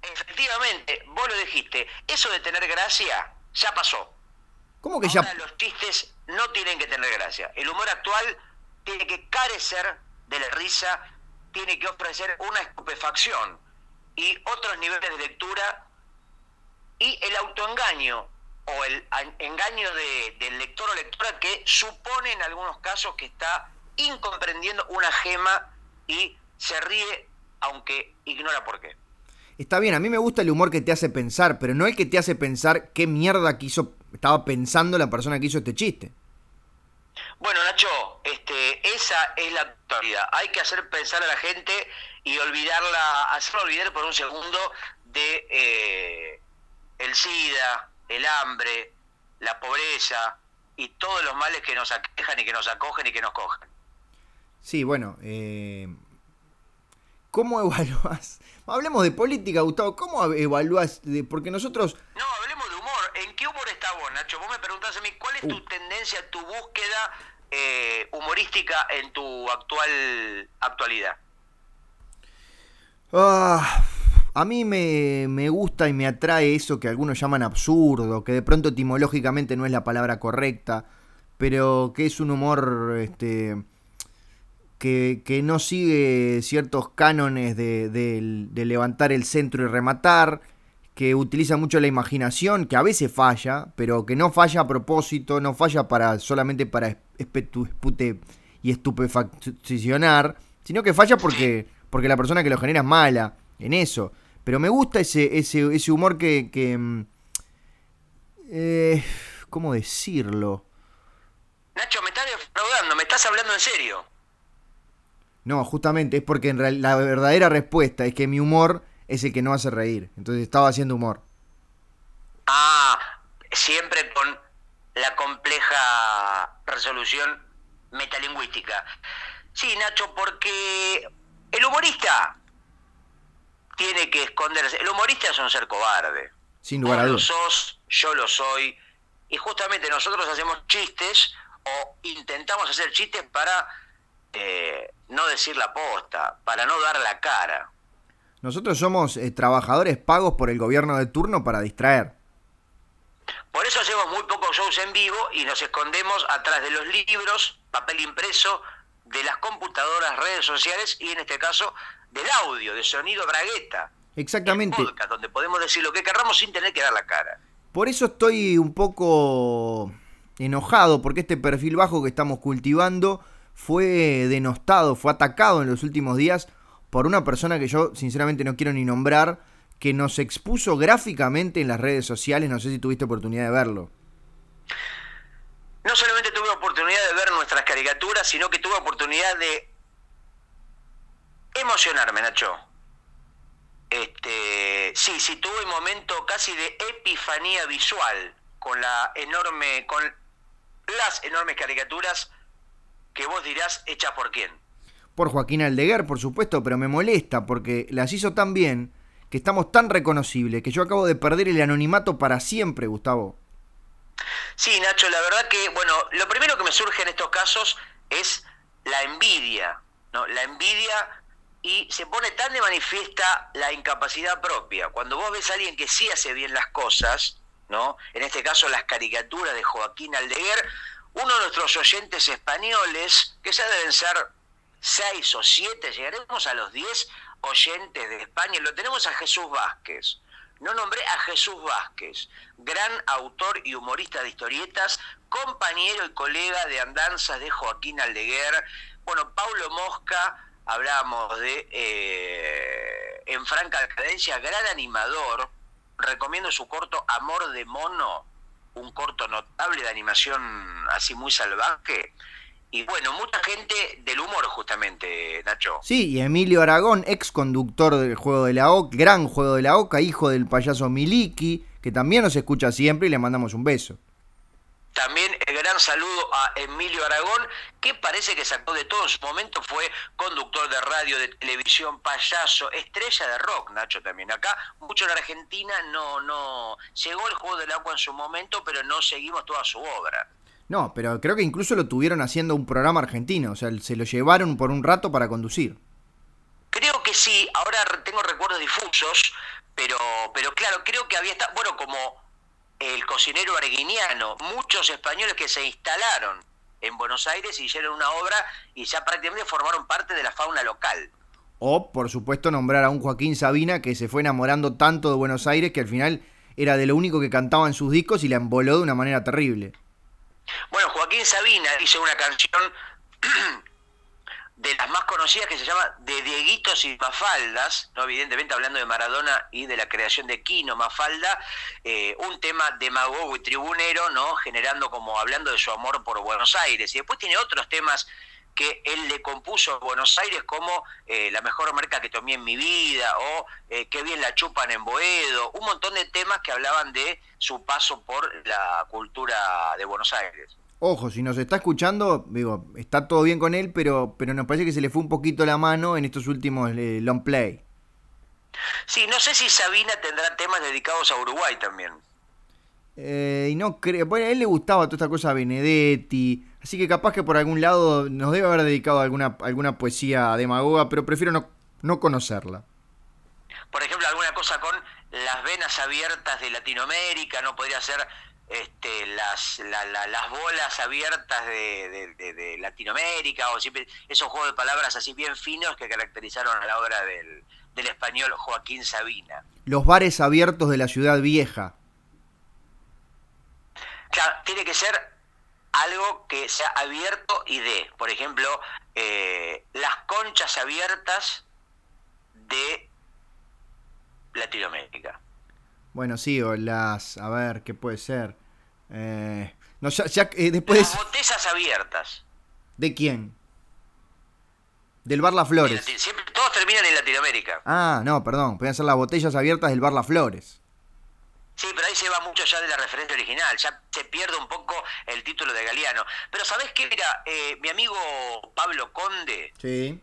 Efectivamente, vos lo dijiste, eso de tener gracia ya pasó. ¿Cómo que ya? Los chistes no tienen que tener gracia. El humor actual tiene que carecer de la risa, tiene que ofrecer una estupefacción y otros niveles de lectura y el autoengaño o el engaño del lector o lectora que supone en algunos casos que está incomprendiendo una gema y se ríe aunque ignora por qué. Está bien, a mí me gusta el humor que te hace pensar, pero no el que te hace pensar qué mierda quiso, estaba pensando la persona que hizo este chiste. Bueno, Nacho, este, esa es la actualidad. Hay que hacer pensar a la gente y olvidarla, hacerla olvidar por un segundo de eh, el SIDA, el hambre, la pobreza y todos los males que nos aquejan y que nos acogen y que nos cogen. Sí, bueno, eh, ¿Cómo evalúas? Hablemos de política, Gustavo. ¿Cómo evalúas? Porque nosotros. No, hablemos de humor. ¿En qué humor está vos, Nacho? Vos me preguntás a mí, ¿cuál es tu uh. tendencia, tu búsqueda eh, humorística en tu actual actualidad? Ah, a mí me, me, gusta y me atrae eso que algunos llaman absurdo, que de pronto etimológicamente no es la palabra correcta, pero que es un humor este, que, no sigue ciertos cánones de, levantar el centro y rematar, que utiliza mucho la imaginación, que a veces falla, pero que no falla a propósito, no falla para solamente para espute y estupefaccionar, sino que falla porque, porque la persona que lo genera es mala en eso. Pero me gusta ese, ese, ese humor que... que mm, eh, ¿Cómo decirlo? Nacho, me estás defraudando, me estás hablando en serio. No, justamente es porque en la verdadera respuesta es que mi humor es el que no hace reír. Entonces estaba haciendo humor. Ah, siempre con la compleja resolución metalingüística. Sí, Nacho, porque el humorista tiene que esconderse. El humorista es un ser cobarde. Sin lugar a dudas. sos, yo lo soy. Y justamente nosotros hacemos chistes o intentamos hacer chistes para eh, no decir la posta, para no dar la cara. Nosotros somos eh, trabajadores pagos por el gobierno de turno para distraer. Por eso hacemos muy pocos shows en vivo y nos escondemos atrás de los libros, papel impreso, de las computadoras, redes sociales y en este caso del audio, de sonido bragueta. Exactamente. donde podemos decir lo que querramos sin tener que dar la cara. Por eso estoy un poco enojado porque este perfil bajo que estamos cultivando fue denostado, fue atacado en los últimos días por una persona que yo sinceramente no quiero ni nombrar, que nos expuso gráficamente en las redes sociales, no sé si tuviste oportunidad de verlo. No solamente tuve oportunidad de ver nuestras caricaturas, sino que tuve oportunidad de emocionarme, Nacho. Este, sí, sí, tuve un momento casi de epifanía visual con la enorme, con las enormes caricaturas que vos dirás hecha por quién. Por Joaquín Aldeguer, por supuesto, pero me molesta porque las hizo tan bien, que estamos tan reconocibles, que yo acabo de perder el anonimato para siempre, Gustavo. Sí, Nacho, la verdad que, bueno, lo primero que me surge en estos casos es la envidia, ¿no? La envidia y se pone tan de manifiesta la incapacidad propia. Cuando vos ves a alguien que sí hace bien las cosas, ¿no? En este caso las caricaturas de Joaquín Aldeguer, uno de nuestros oyentes españoles, que ya deben ser seis o siete, llegaremos a los diez oyentes de España, lo tenemos a Jesús Vázquez. No nombré a Jesús Vázquez, gran autor y humorista de historietas, compañero y colega de andanzas de Joaquín Aldeguer. Bueno, Paulo Mosca, hablamos de eh, En Franca Cadencia, gran animador. Recomiendo su corto Amor de Mono, un corto notable de animación así muy salvaje. Y bueno, mucha gente del humor justamente, Nacho. Sí, y Emilio Aragón, ex conductor del Juego de la Oca, gran Juego de la Oca, hijo del payaso Miliki, que también nos escucha siempre y le mandamos un beso. También el gran saludo a Emilio Aragón, que parece que sacó de todo en su momento, fue conductor de radio, de televisión, payaso, estrella de rock, Nacho también. Acá, mucho en Argentina no, no, llegó el juego del agua en su momento, pero no seguimos toda su obra. No, pero creo que incluso lo tuvieron haciendo un programa argentino, o sea, se lo llevaron por un rato para conducir. Creo que sí, ahora tengo recuerdos difusos, pero, pero claro, creo que había estado, bueno, como el cocinero arguiniano, muchos españoles que se instalaron en Buenos Aires y hicieron una obra y ya prácticamente formaron parte de la fauna local. O, por supuesto, nombrar a un Joaquín Sabina que se fue enamorando tanto de Buenos Aires que al final era de lo único que cantaba en sus discos y la emboló de una manera terrible. Bueno, Joaquín Sabina hizo una canción de las más conocidas que se llama De Dieguitos y Mafaldas, ¿no? evidentemente hablando de Maradona y de la creación de Quino Mafalda, eh, un tema demagogo y tribunero, ¿no? generando como hablando de su amor por Buenos Aires. Y después tiene otros temas que él le compuso a Buenos Aires como eh, la mejor marca que tomé en mi vida o eh, qué bien la chupan en Boedo, un montón de temas que hablaban de su paso por la cultura de Buenos Aires. Ojo, si nos está escuchando, digo, está todo bien con él, pero, pero nos parece que se le fue un poquito la mano en estos últimos eh, long play. Sí, no sé si Sabina tendrá temas dedicados a Uruguay también. Eh, y no creo, bueno, a él le gustaba toda esta cosa a Benedetti, así que capaz que por algún lado nos debe haber dedicado alguna, alguna poesía demagoga, pero prefiero no, no conocerla. Por ejemplo, alguna cosa con las venas abiertas de Latinoamérica, no podría ser este, las, las bolas abiertas de, Latinoamérica, o siempre esos juegos de palabras así bien finos que caracterizaron a la obra del, del español Joaquín Sabina. Los bares abiertos de la ciudad vieja. Claro, tiene que ser algo que sea abierto y de, por ejemplo, eh, las conchas abiertas de Latinoamérica. Bueno, sí, o las. A ver, ¿qué puede ser? Eh, no, ya, eh, después. Las botellas abiertas. ¿De quién? Del Bar Las Flores. Siempre, todos terminan en Latinoamérica. Ah, no, perdón. Pueden ser las botellas abiertas del Bar Las Flores. Sí, pero ahí se va mucho ya de la referencia original, ya se pierde un poco el título de Galeano. Pero ¿sabés qué? Mira, eh, mi amigo Pablo Conde, sí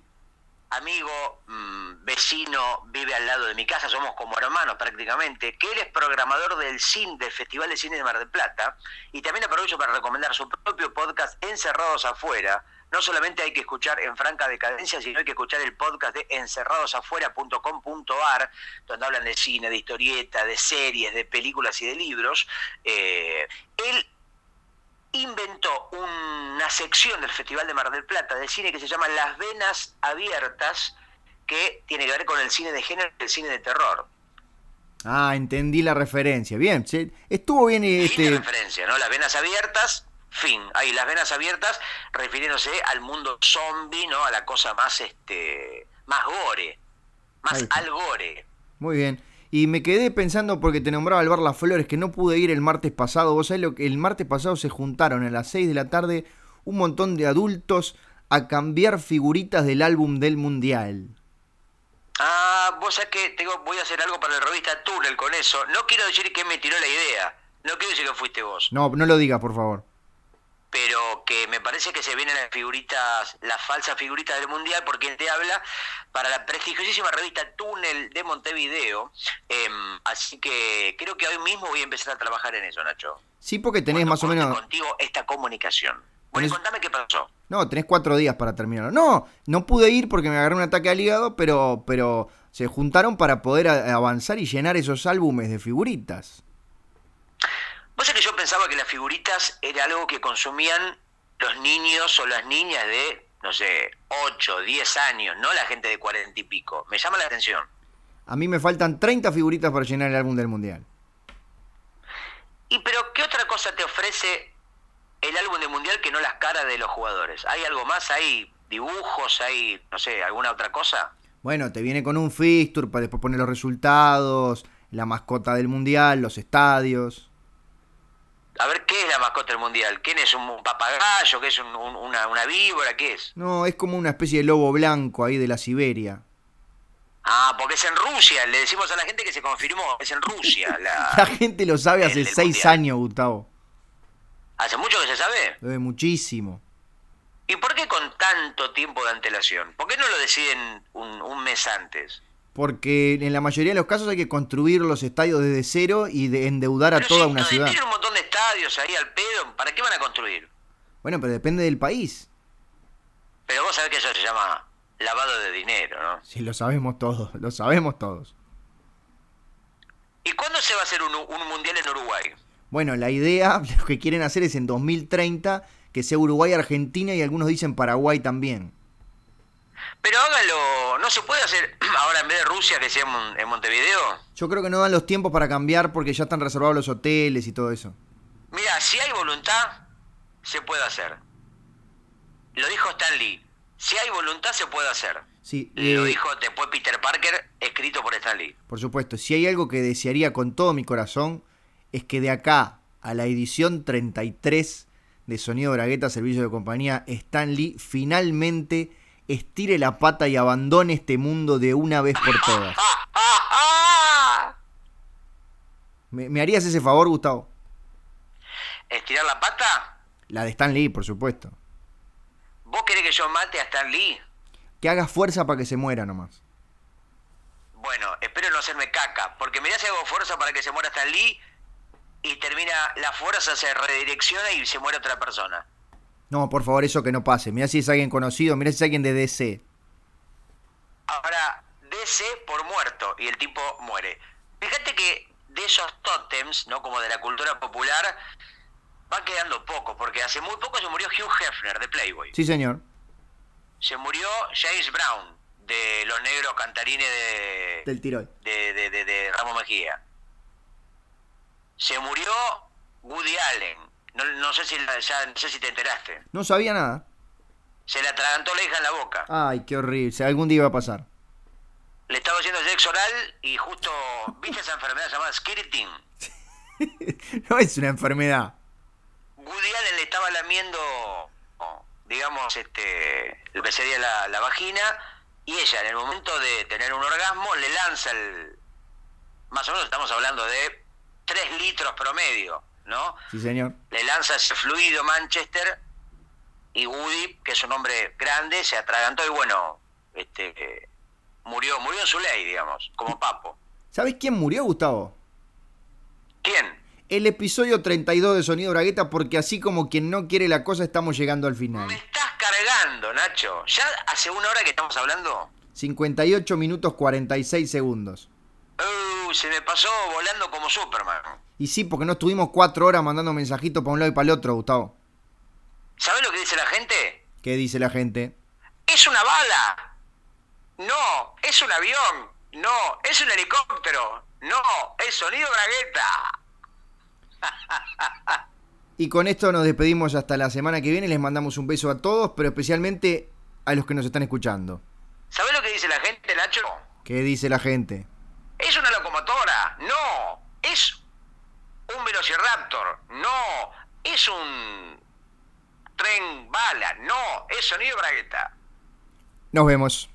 amigo, mm, vecino, vive al lado de mi casa, somos como hermanos prácticamente, que él es programador del CIN, del Festival de Cine de Mar del Plata, y también aprovecho para recomendar su propio podcast Encerrados Afuera. No solamente hay que escuchar en franca decadencia, sino hay que escuchar el podcast de encerradosafuera.com.ar, donde hablan de cine, de historieta, de series, de películas y de libros. Eh, él inventó una sección del Festival de Mar del Plata de cine que se llama Las Venas Abiertas, que tiene que ver con el cine de género y el cine de terror. Ah, entendí la referencia. Bien, estuvo bien este... referencia, ¿no? Las venas abiertas, fin. Ahí, las venas abiertas refiriéndose al mundo zombie, ¿no? A la cosa más, este, más gore, más al gore. Muy bien. Y me quedé pensando porque te nombraba al bar Las Flores, que no pude ir el martes pasado. Vos sabés lo que el martes pasado se juntaron a las 6 de la tarde un montón de adultos a cambiar figuritas del álbum del Mundial. Ah, vos sabés que tengo, voy a hacer algo para la revista Túnel con eso. No quiero decir que me tiró la idea. No quiero decir que fuiste vos. No, no lo digas, por favor pero que me parece que se vienen las figuritas, las falsas figuritas del Mundial, porque él te habla para la prestigiosísima revista Túnel de Montevideo. Em, así que creo que hoy mismo voy a empezar a trabajar en eso, Nacho. Sí, porque tenés Cuando más o menos... contigo esta comunicación. Bueno, y Tenés- contame qué pasó. No, tenés cuatro días para terminarlo. No, no pude ir porque me agarré un ataque al hígado, pero, pero se juntaron para poder avanzar y llenar esos álbumes de figuritas. Vos sabés que yo pensaba que las figuritas era algo que consumían los niños o las niñas de, no sé, 8, 10 años, no la gente de 40 y pico. Me llama la atención. A mí me faltan 30 figuritas para llenar el álbum del Mundial. ¿Y pero qué otra cosa te ofrece el álbum de mundial que no las caras de los jugadores? ¿Hay algo más? ¿Hay dibujos? ¿Hay, no sé, alguna otra cosa? Bueno, te viene con un fixture para después poner los resultados, la mascota del Mundial, los estadios. A ver, ¿qué es la mascota del mundial? ¿Quién es? ¿Un papagayo? ¿Qué es un- un- una, una víbora? ¿Qué es? No, es como una especie de lobo blanco ahí de la Siberia. Ah, porque es en Rusia. Le decimos a la gente que se confirmó. Es en Rusia. La... La gente lo sabe hace seis Mundial. años, Gustavo. ¿Hace mucho que se sabe? Muchísimo. ¿Y por qué con tanto tiempo de antelación? ¿Por qué no lo deciden un, un mes antes? Porque en la mayoría de los casos hay que construir los estadios desde cero y de endeudar a toda una ciudad. Tienen un montón de estadios ahí al pedo. ¿Para qué van a construir? Bueno, pero depende del país. Pero vos sabés que eso se llama lavado de dinero, ¿no? Sí, lo sabemos todos, lo sabemos todos. ¿Y cuándo se va a hacer un, un mundial en Uruguay? Bueno, la idea, lo que quieren hacer es en 2030 que sea Uruguay, Argentina y algunos dicen Paraguay también. Pero háganlo, ¿no se puede hacer ahora en vez de Rusia que sea en, Mon- en Montevideo? Yo creo que no dan los tiempos para cambiar porque ya están reservados los hoteles y todo eso. Mira, si hay voluntad, se puede hacer. Lo dijo Stan Lee. Si hay voluntad, se puede hacer. Sí, Lo eh, dijo después Peter Parker, escrito por Stan Lee. por supuesto, si hay algo que desearía con todo mi corazón es que de acá a la edición 33 de Sonido Bragueta Servicio de Compañía, Stan Lee finalmente estire la pata y abandone este mundo de una vez por todas. ¡Ah, ah, ah! ¿Me, me harías ese favor, Gustavo? ¿Estirar la pata? La de Stan Lee, por supuesto. ¿Vos querés que yo mate a Stan Lee? Que haga fuerza para que se muera nomás. Bueno, espero no hacerme caca, porque mirá si hago fuerza para que se muera Stan Lee y termina la fuerza, se redirecciona y se muere otra persona. No, por favor, eso que no pase. Mirá si es alguien conocido, mirá si es alguien de DC. Ahora, DC por muerto y el tipo muere. Fíjate que de esos tótems, ¿no? Como de la cultura popular, va quedando poco, porque hace muy poco se murió Hugh Hefner de Playboy. Sí, señor. Se murió James Brown de Los Negros Cantarines de, Del Tirol. de, de, de- de Ramos Mejía. Se murió Woody Allen. No, no sé si la- ya, no sé si te enteraste. No sabía nada. Se le atragantó la hija en la boca. Ay, qué horrible. Algún día iba a pasar. Le estaba haciendo sexo oral y justo, ¿viste esa enfermedad llamada skirting? no es una enfermedad. Woody Allen le estaba lamiendo, digamos, este, lo que sería la, la vagina, y ella en el momento de tener un orgasmo le lanza el, más o menos estamos hablando de 3 litros promedio, ¿no? Sí, señor. Le lanza ese fluido Manchester y Woody, que es un hombre grande, se atragantó y bueno, este, murió, murió en su ley, digamos, como papo. ¿Sabes quién murió, Gustavo? ¿Quién? El episodio 32 de Sonido Bragueta, porque así como quien no quiere la cosa, estamos llegando al final. Me estás cargando, Nacho. ¿Ya hace una hora que estamos hablando? 58 minutos 46 segundos. Uh, se me pasó volando como Superman. Y sí, porque no estuvimos cuatro horas mandando mensajitos para un lado y para el otro, Gustavo. ¿Sabes lo que dice la gente? ¿Qué dice la gente? ¡Es una bala! No, es un avión. No, es un helicóptero. No, es sonido bragueta. Y con esto nos despedimos hasta la semana que viene. Les mandamos un beso a todos, pero especialmente a los que nos están escuchando. ¿Sabes lo que dice la gente, Nacho? ¿Qué dice la gente? Es una locomotora. No, es un velociraptor. No, es un tren bala. No, es sonido bragueta. Nos vemos.